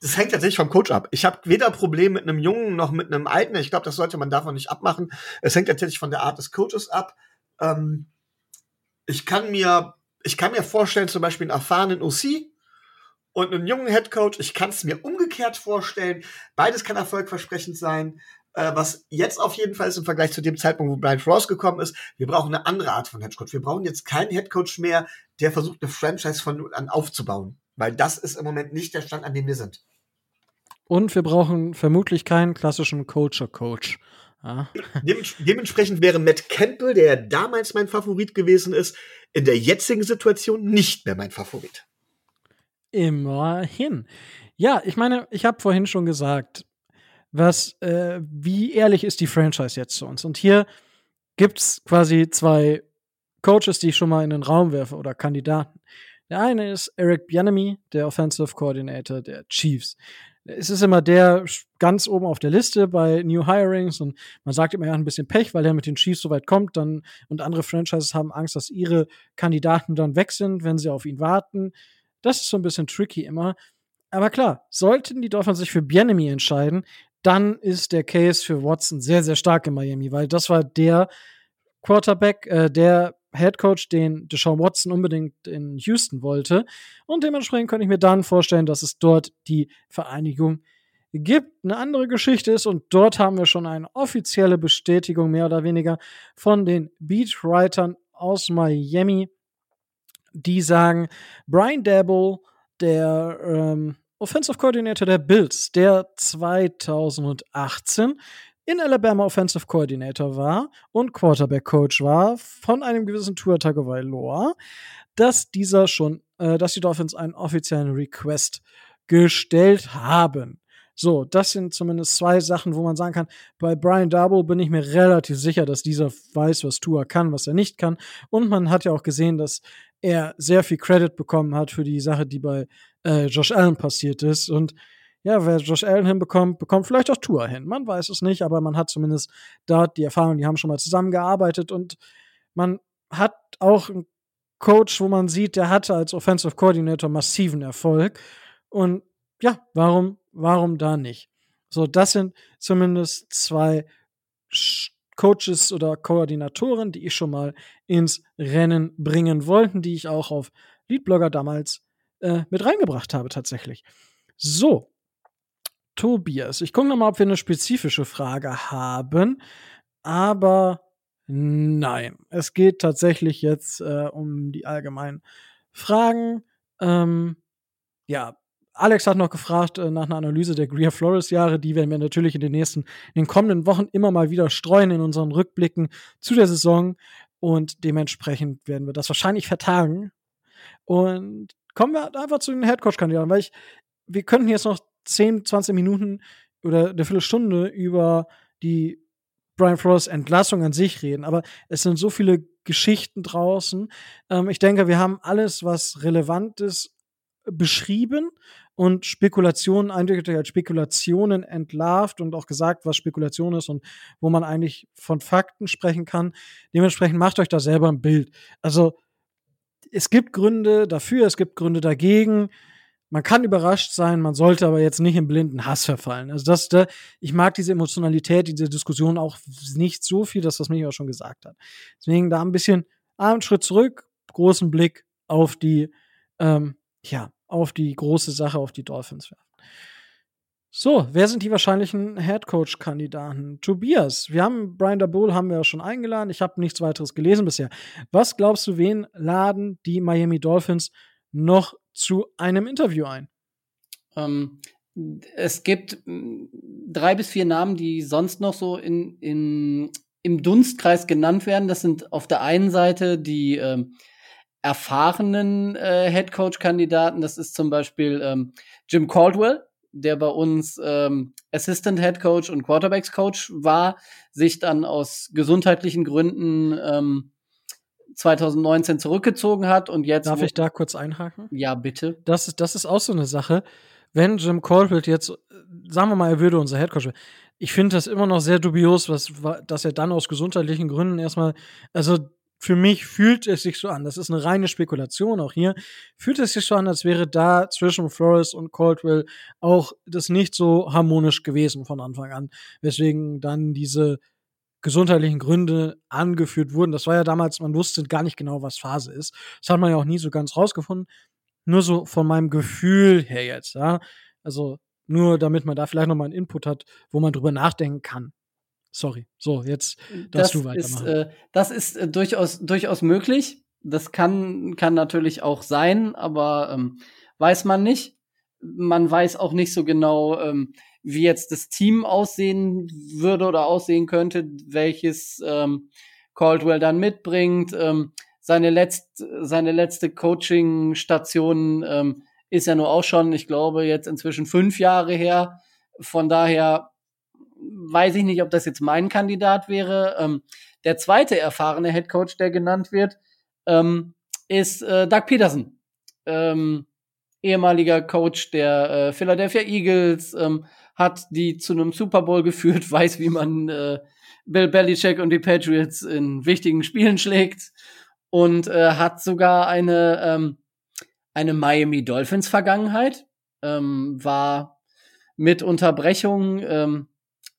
Speaker 3: das hängt tatsächlich vom Coach ab. Ich habe weder Problem mit einem Jungen noch mit einem Alten. Ich glaube, das sollte man davon nicht abmachen. Es hängt tatsächlich von der Art des Coaches ab. Ähm, ich kann mir, ich kann mir vorstellen, zum Beispiel einen erfahrenen OC und einen jungen Head Coach. Ich kann es mir umgekehrt vorstellen. Beides kann erfolgversprechend sein. Äh, was jetzt auf jeden Fall ist im Vergleich zu dem Zeitpunkt, wo Brian Frost gekommen ist, wir brauchen eine andere Art von Head Coach. Wir brauchen jetzt keinen Head Coach mehr, der versucht, eine Franchise von null an aufzubauen. Weil das ist im Moment nicht der Stand, an dem wir sind.
Speaker 1: Und wir brauchen vermutlich keinen klassischen Coacher-Coach. Ja.
Speaker 3: Dements dementsprechend wäre Matt Campbell, der ja damals mein Favorit gewesen ist, in der jetzigen Situation nicht mehr mein Favorit.
Speaker 1: Immerhin. Ja, ich meine, ich habe vorhin schon gesagt, was, äh, wie ehrlich ist die Franchise jetzt zu uns? Und hier gibt's quasi zwei Coaches, die ich schon mal in den Raum werfe oder Kandidaten. Der eine ist Eric Bianemi, der Offensive Coordinator der Chiefs. Es ist immer der ganz oben auf der Liste bei New Hirings und man sagt immer, er hat ein bisschen Pech, weil er mit den Chiefs so weit kommt dann und andere Franchises haben Angst, dass ihre Kandidaten dann weg sind, wenn sie auf ihn warten. Das ist so ein bisschen tricky immer. Aber klar, sollten die Dolphins sich für Bienemy entscheiden, dann ist der Case für Watson sehr, sehr stark in Miami, weil das war der Quarterback, äh, der Head Coach, den Deshaun Watson unbedingt in Houston wollte. Und dementsprechend könnte ich mir dann vorstellen, dass es dort die Vereinigung gibt. Eine andere Geschichte ist, und dort haben wir schon eine offizielle Bestätigung, mehr oder weniger, von den Beatwritern aus Miami, die sagen, Brian Dabble, der ähm, Offensive Coordinator der Bills, der 2018 in Alabama Offensive Coordinator war und Quarterback Coach war von einem gewissen Tua Tagovailoa, dass dieser schon, äh, dass die Dolphins einen offiziellen Request gestellt haben. So, das sind zumindest zwei Sachen, wo man sagen kann, bei Brian Darbo bin ich mir relativ sicher, dass dieser weiß, was Tua kann, was er nicht kann. Und man hat ja auch gesehen, dass er sehr viel Credit bekommen hat für die Sache, die bei äh, Josh Allen passiert ist. Und ja, wer Josh Allen hinbekommt, bekommt vielleicht auch Tour hin. Man weiß es nicht, aber man hat zumindest dort die Erfahrung, die haben schon mal zusammengearbeitet und man hat auch einen Coach, wo man sieht, der hatte als Offensive Coordinator massiven Erfolg. Und ja, warum, warum da nicht? So, das sind zumindest zwei Coaches oder Koordinatoren, die ich schon mal ins Rennen bringen wollten, die ich auch auf Leadblogger damals äh, mit reingebracht habe, tatsächlich. So, Tobias, ich gucke nochmal, ob wir eine spezifische Frage haben, aber nein, es geht tatsächlich jetzt äh, um die allgemeinen Fragen. Ähm, ja, Alex hat noch gefragt äh, nach einer Analyse der Greer Flores Jahre. Die werden wir natürlich in den nächsten, in den kommenden Wochen immer mal wieder streuen in unseren Rückblicken zu der Saison. Und dementsprechend werden wir das wahrscheinlich vertagen. Und kommen wir einfach zu den Headcoach-Kandidaten, weil ich wir könnten jetzt noch 10, 20 Minuten oder eine Viertelstunde über die Brian Flores Entlassung an sich reden, aber es sind so viele Geschichten draußen. Ähm, ich denke, wir haben alles, was relevant ist, beschrieben und Spekulationen eindeutig als Spekulationen entlarvt und auch gesagt, was Spekulation ist und wo man eigentlich von Fakten sprechen kann. Dementsprechend macht euch da selber ein Bild. Also es gibt Gründe dafür, es gibt Gründe dagegen. Man kann überrascht sein, man sollte aber jetzt nicht im blinden Hass verfallen. Also das, da, ich mag diese Emotionalität, diese Diskussion auch nicht so viel, dass das mich auch schon gesagt hat. Deswegen da ein bisschen einen Schritt zurück, großen Blick auf die, ähm, ja, auf die große Sache, auf die Dolphins werfen. So, wer sind die wahrscheinlichen Headcoach-Kandidaten? Tobias, wir haben Brian Daboul haben wir ja schon eingeladen. Ich habe nichts weiteres gelesen bisher. Was glaubst du, wen laden die Miami Dolphins noch zu einem Interview ein?
Speaker 2: Ähm, es gibt mm, drei bis vier Namen, die sonst noch so in, in, im Dunstkreis genannt werden. Das sind auf der einen Seite die ähm, erfahrenen äh, Headcoach-Kandidaten. Das ist zum Beispiel ähm, Jim Caldwell, der bei uns ähm, Assistant Head Coach und Quarterbacks Coach war, sich dann aus gesundheitlichen Gründen ähm, 2019 zurückgezogen hat und jetzt.
Speaker 1: Darf ich da kurz einhaken?
Speaker 2: Ja, bitte.
Speaker 1: Das ist, das ist auch so eine Sache. Wenn Jim Caldwell jetzt, sagen wir mal, er würde unser Head Coach, ich finde das immer noch sehr dubios, was, dass er dann aus gesundheitlichen Gründen erstmal, also für mich fühlt es sich so an, das ist eine reine Spekulation auch hier, fühlt es sich so an, als wäre da zwischen Flores und Caldwell auch das nicht so harmonisch gewesen von Anfang an, weswegen dann diese gesundheitlichen Gründe angeführt wurden. Das war ja damals, man wusste gar nicht genau, was Phase ist. Das hat man ja auch nie so ganz rausgefunden. Nur so von meinem Gefühl her jetzt, ja. Also nur damit man da vielleicht nochmal einen Input hat, wo man drüber nachdenken kann. Sorry. So, jetzt darfst du weitermachen.
Speaker 2: Ist, äh, das ist äh, durchaus, durchaus möglich. Das kann, kann natürlich auch sein, aber ähm, weiß man nicht. Man weiß auch nicht so genau, ähm, wie jetzt das Team aussehen würde oder aussehen könnte, welches ähm, Caldwell dann mitbringt. Ähm, seine, letzt, seine letzte Coaching-Station ähm, ist ja nur auch schon, ich glaube, jetzt inzwischen fünf Jahre her. Von daher weiß ich nicht, ob das jetzt mein Kandidat wäre. Ähm, der zweite erfahrene Head Coach, der genannt wird, ähm, ist äh, Doug Peterson, ähm, ehemaliger Coach der äh, Philadelphia Eagles, ähm, hat die zu einem Super Bowl geführt, weiß, wie man äh, Bill Belichick und die Patriots in wichtigen Spielen schlägt und äh, hat sogar eine ähm, eine Miami Dolphins Vergangenheit, ähm, war mit Unterbrechung ähm,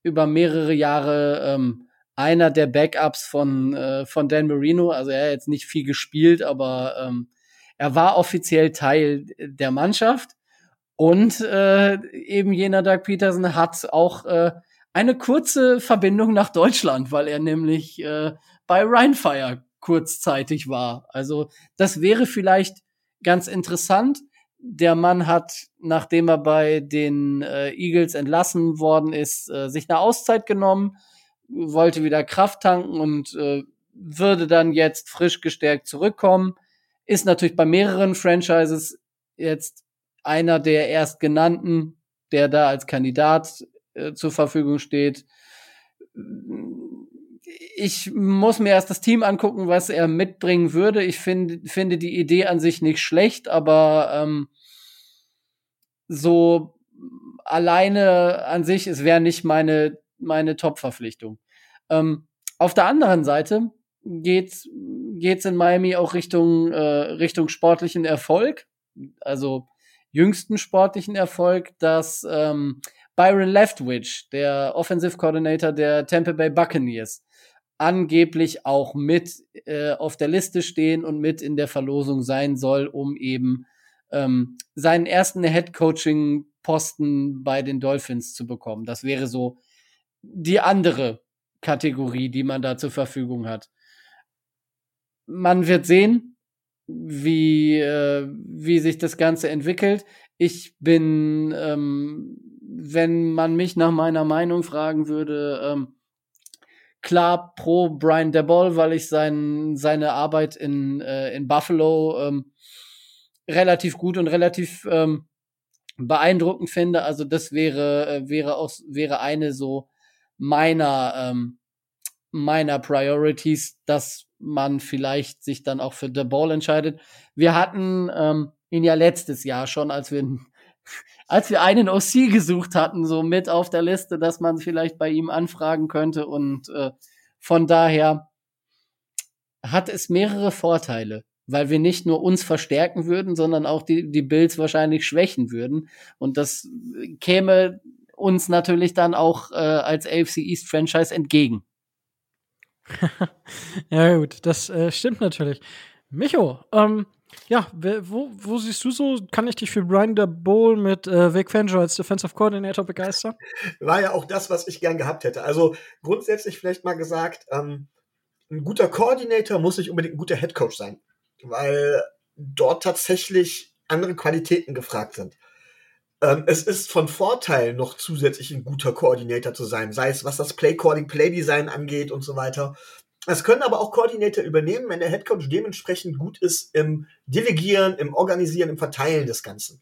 Speaker 2: über mehrere Jahre ähm, einer der Backups von, äh, von Dan Marino. Also er hat jetzt nicht viel gespielt, aber ähm, er war offiziell Teil der Mannschaft. Und äh, eben jener Doug Peterson hat auch äh, eine kurze Verbindung nach Deutschland, weil er nämlich äh, bei Rheinfire kurzzeitig war. Also das wäre vielleicht ganz interessant der Mann hat, nachdem er bei den äh, Eagles entlassen worden ist, äh, sich eine Auszeit genommen, wollte wieder Kraft tanken und äh, würde dann jetzt frisch gestärkt zurückkommen. Ist natürlich bei mehreren Franchises jetzt einer der erstgenannten, der da als Kandidat äh, zur Verfügung steht. Ich muss mir erst das Team angucken, was er mitbringen würde. Ich finde, finde die Idee an sich nicht schlecht, aber ähm, so alleine an sich, es wäre nicht meine, meine Top-Verpflichtung. Ähm, auf der anderen Seite geht's, geht's in Miami auch Richtung, äh, Richtung sportlichen Erfolg. Also jüngsten sportlichen Erfolg, dass ähm, Byron Leftwich, der Offensive Coordinator der Tampa Bay Buccaneers, angeblich auch mit äh, auf der Liste stehen und mit in der Verlosung sein soll, um eben ähm, seinen ersten Head-Coaching-Posten bei den Dolphins zu bekommen. Das wäre so die andere Kategorie, die man da zur Verfügung hat. Man wird sehen, wie, äh, wie sich das Ganze entwickelt. Ich bin, ähm, wenn man mich nach meiner Meinung fragen würde, ähm, klar pro Brian DeBall, weil ich sein, seine Arbeit in, äh, in Buffalo ähm, relativ gut und relativ ähm, beeindruckend finde. Also das wäre, äh, wäre auch, wäre eine so meiner, ähm, meiner Priorities, dass man vielleicht sich dann auch für The Ball entscheidet. Wir hatten ähm, ihn ja letztes Jahr schon, als wir als wir einen OC gesucht hatten, so mit auf der Liste, dass man vielleicht bei ihm anfragen könnte. Und äh, von daher hat es mehrere Vorteile, weil wir nicht nur uns verstärken würden, sondern auch die, die Bills wahrscheinlich schwächen würden. Und das käme uns natürlich dann auch äh, als AFC East Franchise entgegen.
Speaker 1: ja, gut, das äh, stimmt natürlich. Micho, ähm, ja, wo, wo siehst du so, kann ich dich für Brian the Bowl mit äh, Vic Fangio als Defensive Coordinator begeistern?
Speaker 3: War ja auch das, was ich gern gehabt hätte. Also grundsätzlich vielleicht mal gesagt, ähm, ein guter Coordinator muss nicht unbedingt ein guter Head Coach sein, weil dort tatsächlich andere Qualitäten gefragt sind. Ähm, es ist von Vorteil, noch zusätzlich ein guter Koordinator zu sein, sei es was das Play Calling, Play Design angeht und so weiter. Es können aber auch Koordinator übernehmen, wenn der Headcoach dementsprechend gut ist im Delegieren, im Organisieren, im Verteilen des Ganzen.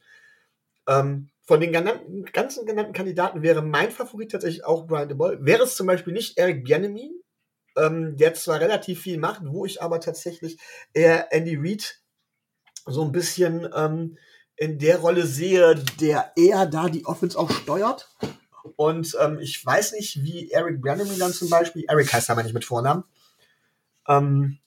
Speaker 3: Ähm, von den genannten, ganzen genannten Kandidaten wäre mein Favorit tatsächlich auch Brian de Boll. Wäre es zum Beispiel nicht Eric Bieniemy, ähm, der zwar relativ viel macht, wo ich aber tatsächlich eher Andy Reid so ein bisschen ähm, in der Rolle sehe, der eher da die Offense auch steuert. Und ähm, ich weiß nicht, wie Eric Bieniemy dann zum Beispiel, Eric heißt aber nicht mit Vornamen, ähm,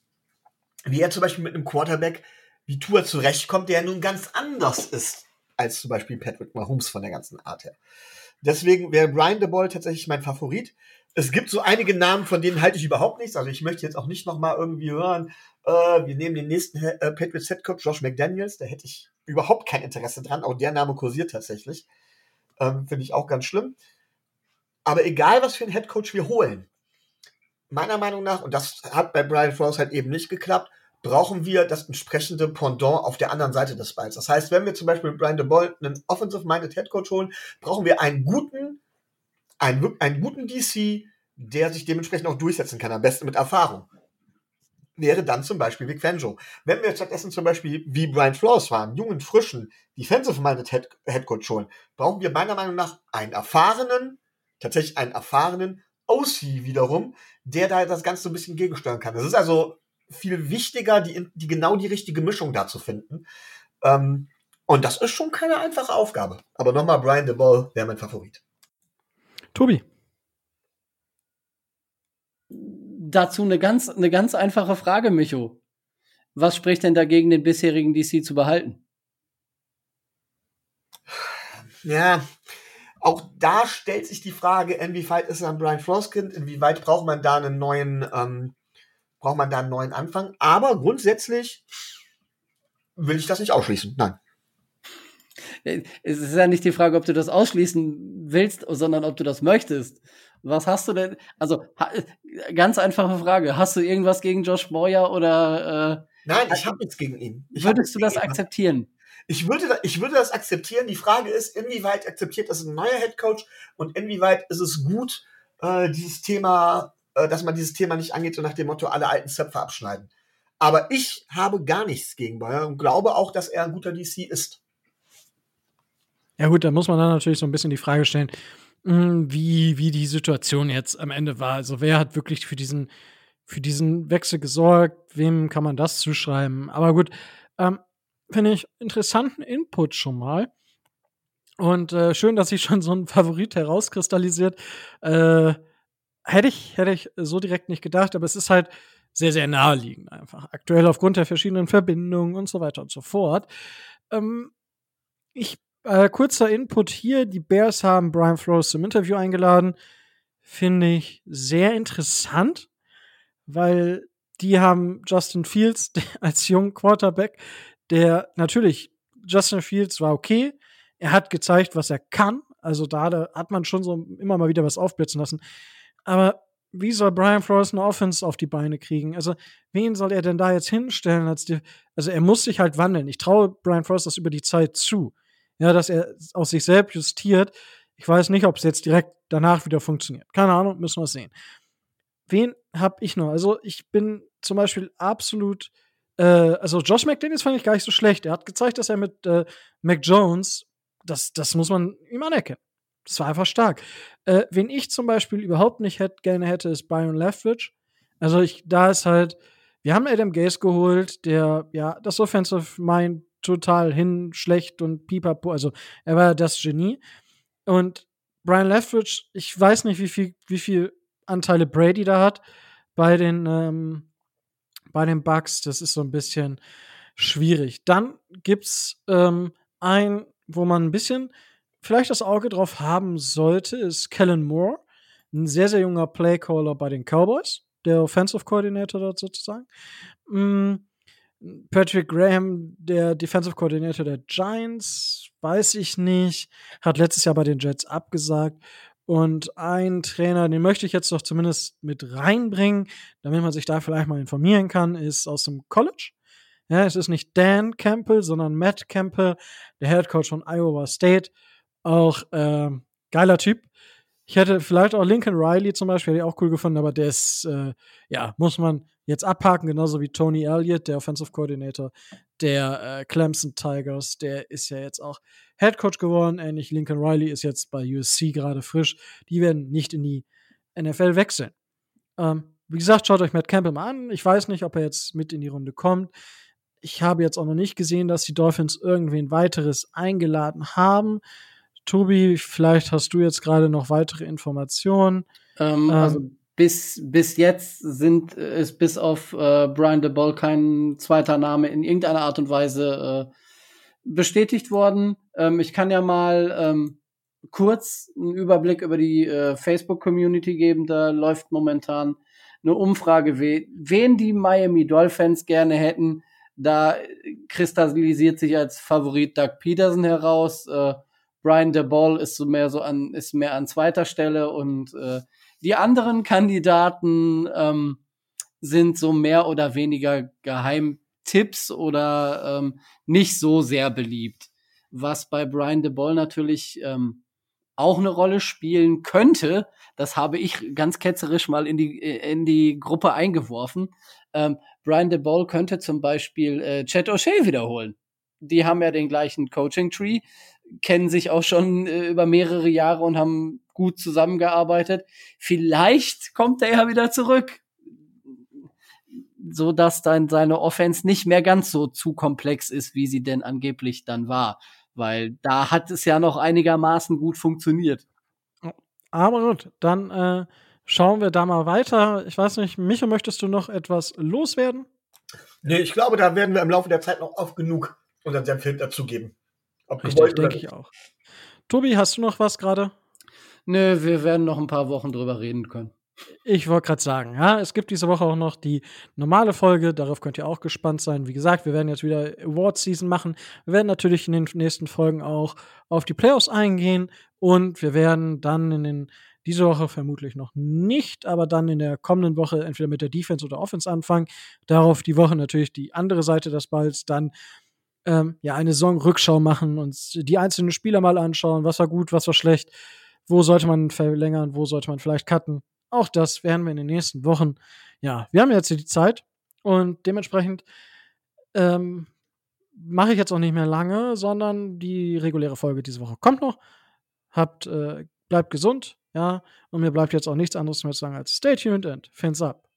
Speaker 3: wie er zum Beispiel mit einem Quarterback wie Tour zurechtkommt, der nun ganz anders ist als zum Beispiel Patrick Mahomes von der ganzen Art her. Deswegen wäre Brian de Ball tatsächlich mein Favorit. Es gibt so einige Namen, von denen halte ich überhaupt nichts. Also ich möchte jetzt auch nicht noch mal irgendwie hören, äh, wir nehmen den nächsten äh, Patriots Head Coach Josh McDaniels. Da hätte ich überhaupt kein Interesse dran. Auch der Name kursiert tatsächlich. Ähm, Finde ich auch ganz schlimm. Aber egal, was für einen Head Coach wir holen, meiner Meinung nach, und das hat bei Brian Flores halt eben nicht geklappt, brauchen wir das entsprechende Pendant auf der anderen Seite des Balls. Das heißt, wenn wir zum Beispiel mit Brian DeBoll einen Offensive-Minded Head Coach holen, brauchen wir einen guten, einen, einen guten DC, der sich dementsprechend auch durchsetzen kann, am besten mit Erfahrung. Wäre dann zum Beispiel Vic Fangio. Wenn wir stattdessen zum Beispiel wie Brian Flores waren, jungen, frischen, Defensive-Minded Head, Head Coach holen, brauchen wir meiner Meinung nach einen erfahrenen, tatsächlich einen erfahrenen OC wiederum, der da das Ganze so ein bisschen gegensteuern kann. Es ist also viel wichtiger, die, die genau die richtige Mischung da zu finden. Ähm, und das ist schon keine einfache Aufgabe. Aber nochmal, Brian DeBall wäre mein Favorit.
Speaker 1: Tobi.
Speaker 2: Dazu eine ganz, eine ganz einfache Frage, Micho. Was spricht denn dagegen, den bisherigen DC zu behalten?
Speaker 3: Ja, auch da stellt sich die Frage, inwieweit ist er ein Brian Floskin, inwieweit braucht man da einen neuen, ähm, braucht man da einen neuen Anfang. Aber grundsätzlich will ich das nicht ausschließen. Nein.
Speaker 2: Es ist ja nicht die Frage, ob du das ausschließen willst, sondern ob du das möchtest. Was hast du denn? Also ganz einfache Frage. Hast du irgendwas gegen Josh Boyer oder?
Speaker 3: Äh, Nein, ich habe nichts gegen ihn.
Speaker 2: Ich würdest du das akzeptieren?
Speaker 3: Ich würde, ich würde das akzeptieren. Die Frage ist, inwieweit akzeptiert das ein neuer Head Coach und inwieweit ist es gut, äh, dieses Thema, äh, dass man dieses Thema nicht angeht, so nach dem Motto, alle alten Zöpfe abschneiden. Aber ich habe gar nichts gegen Bayer und glaube auch, dass er ein guter DC ist.
Speaker 1: Ja gut, da muss man dann natürlich so ein bisschen die Frage stellen, hm, wie, wie die Situation jetzt am Ende war. Also wer hat wirklich für diesen, für diesen Wechsel gesorgt? Wem kann man das zuschreiben? Aber gut, ähm, finde ich, interessanten Input schon mal. Und äh, schön, dass sich schon so ein Favorit herauskristallisiert. Äh, hätte ich, hätte ich so direkt nicht gedacht, aber es ist halt sehr, sehr naheliegend einfach. Aktuell aufgrund der verschiedenen Verbindungen und so weiter und so fort. Ähm, ich, äh, kurzer Input hier. Die Bears haben Brian Flores zum Interview eingeladen. Finde ich sehr interessant, weil die haben Justin Fields als jungen Quarterback, der natürlich, Justin Fields war okay. Er hat gezeigt, was er kann. Also da hat man schon so immer mal wieder was aufblitzen lassen. Aber wie soll Brian Flores eine Offense auf die Beine kriegen? Also, wen soll er denn da jetzt hinstellen als die, also er muss sich halt wandeln. Ich traue Brian Flores das über die Zeit zu. Ja, dass er aus sich selbst justiert. Ich weiß nicht, ob es jetzt direkt danach wieder funktioniert. Keine Ahnung, müssen wir sehen. Wen hab ich noch? Also, ich bin zum Beispiel absolut äh, also Josh McDaniels fand ich gar nicht so schlecht. Er hat gezeigt, dass er mit äh, Mac Jones das, das muss man ihm anerkennen. Das war einfach stark. Äh, wen ich zum Beispiel überhaupt nicht hätte, gerne hätte, ist Byron Leftwich. Also ich, da ist halt, wir haben Adam Gaze geholt, der ja das Offensive Mind total hin, schlecht und pipapo. Also er war das Genie. Und Brian Leftwich, ich weiß nicht, wie viel, wie viel Anteile Brady da hat bei den, ähm, bei den Bucks. Das ist so ein bisschen schwierig. Dann gibt's ähm, ein, wo man ein bisschen vielleicht das Auge drauf haben sollte, ist Kellen Moore, ein sehr, sehr junger Playcaller bei den Cowboys, der Offensive Coordinator dort sozusagen. Mm, Patrick Graham, der Defensive Coordinator der Giants, weiß ich nicht, hat letztes Jahr bei den Jets abgesagt. Und ein Trainer, den möchte ich jetzt doch zumindest mit reinbringen, damit man sich da vielleicht mal informieren kann, ist aus dem College. Ja, es ist nicht Dan Campbell, sondern Matt Campbell, der Head Coach von Iowa State. Auch äh, geiler Typ. Ich hätte vielleicht auch Lincoln Riley zum Beispiel, hätte ich auch cool gefunden, aber der ist, äh, ja, muss man jetzt abhaken, genauso wie Tony Elliott, der Offensive Coordinator der äh, Clemson Tigers. Der ist ja jetzt auch Head Coach geworden. Ähnlich Lincoln Riley ist jetzt bei USC gerade frisch. Die werden nicht in die NFL wechseln. Ähm, wie gesagt, schaut euch Matt Campbell mal an. Ich weiß nicht, ob er jetzt mit in die Runde kommt. Ich habe jetzt auch noch nicht gesehen, dass die Dolphins irgendwen weiteres eingeladen haben. Tobi, vielleicht hast du jetzt gerade noch weitere Informationen.
Speaker 2: Ähm, ähm, also bis, bis jetzt sind, ist bis auf äh, Brian DeBall kein zweiter Name in irgendeiner Art und Weise äh, bestätigt worden. Ähm, ich kann ja mal ähm, kurz einen Überblick über die äh, Facebook-Community geben. Da läuft momentan eine Umfrage, we wen die Miami Dolphins gerne hätten. Da kristallisiert sich als Favorit Doug Peterson heraus. Äh, Brian DeBall ist so mehr so an, ist mehr an zweiter Stelle und äh, die anderen Kandidaten ähm, sind so mehr oder weniger Geheimtipps oder ähm, nicht so sehr beliebt. Was bei Brian DeBall natürlich ähm, auch eine Rolle spielen könnte, das habe ich ganz ketzerisch mal in die, in die Gruppe eingeworfen. Ähm, Brian DeBall könnte zum Beispiel äh, Chet O'Shea wiederholen. Die haben ja den gleichen Coaching-Tree kennen sich auch schon äh, über mehrere Jahre und haben gut zusammengearbeitet. Vielleicht kommt er ja wieder zurück, so dass dann seine Offense nicht mehr ganz so zu komplex ist, wie sie denn angeblich dann war, weil da hat es ja noch einigermaßen gut funktioniert.
Speaker 1: Aber gut, dann äh, schauen wir da mal weiter. Ich weiß nicht, Micho, möchtest du noch etwas loswerden?
Speaker 3: Nee, ich glaube, da werden wir im Laufe der Zeit noch oft genug unseren Senf dazugeben.
Speaker 1: Ob Richtig, denke ich auch. Tobi, hast du noch was gerade?
Speaker 2: Nö, wir werden noch ein paar Wochen drüber reden können.
Speaker 1: Ich wollte gerade sagen, ja, es gibt diese Woche auch noch die normale Folge, darauf könnt ihr auch gespannt sein. Wie gesagt, wir werden jetzt wieder Award Season machen. Wir werden natürlich in den nächsten Folgen auch auf die Playoffs eingehen und wir werden dann in den diese Woche vermutlich noch nicht, aber dann in der kommenden Woche entweder mit der Defense oder Offense anfangen. Darauf die Woche natürlich die andere Seite des Balls, dann ähm, ja, eine Saison-Rückschau machen, uns die einzelnen Spieler mal anschauen, was war gut, was war schlecht, wo sollte man verlängern, wo sollte man vielleicht cutten. Auch das werden wir in den nächsten Wochen. Ja, wir haben jetzt die Zeit und dementsprechend ähm, mache ich jetzt auch nicht mehr lange, sondern die reguläre Folge diese Woche kommt noch. Habt, äh, bleibt gesund, ja, und mir bleibt jetzt auch nichts anderes mehr zu sagen als stay tuned and fins up.